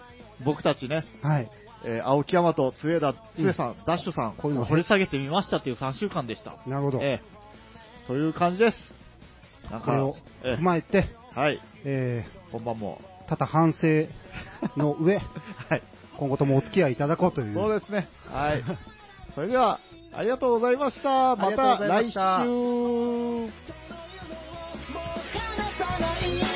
Speaker 1: 僕たちね、
Speaker 2: はい。
Speaker 1: えー青木山と杖田、杖さん、ダッシュさん、
Speaker 2: こういうの
Speaker 1: 掘り下げてみましたっていう3週間でした。
Speaker 2: なるほど。
Speaker 1: ええという感じです。なんか
Speaker 2: これを、
Speaker 1: ええ
Speaker 2: 踏まえて、
Speaker 1: はい、
Speaker 2: え
Speaker 1: 本番も。
Speaker 2: ー、多々反省の上、(laughs)
Speaker 1: はい。
Speaker 2: 今後ともお付き合いいただこうという。
Speaker 1: そうですね。はい。それでは、ありがとうございました。また来
Speaker 2: 週。Father
Speaker 1: in your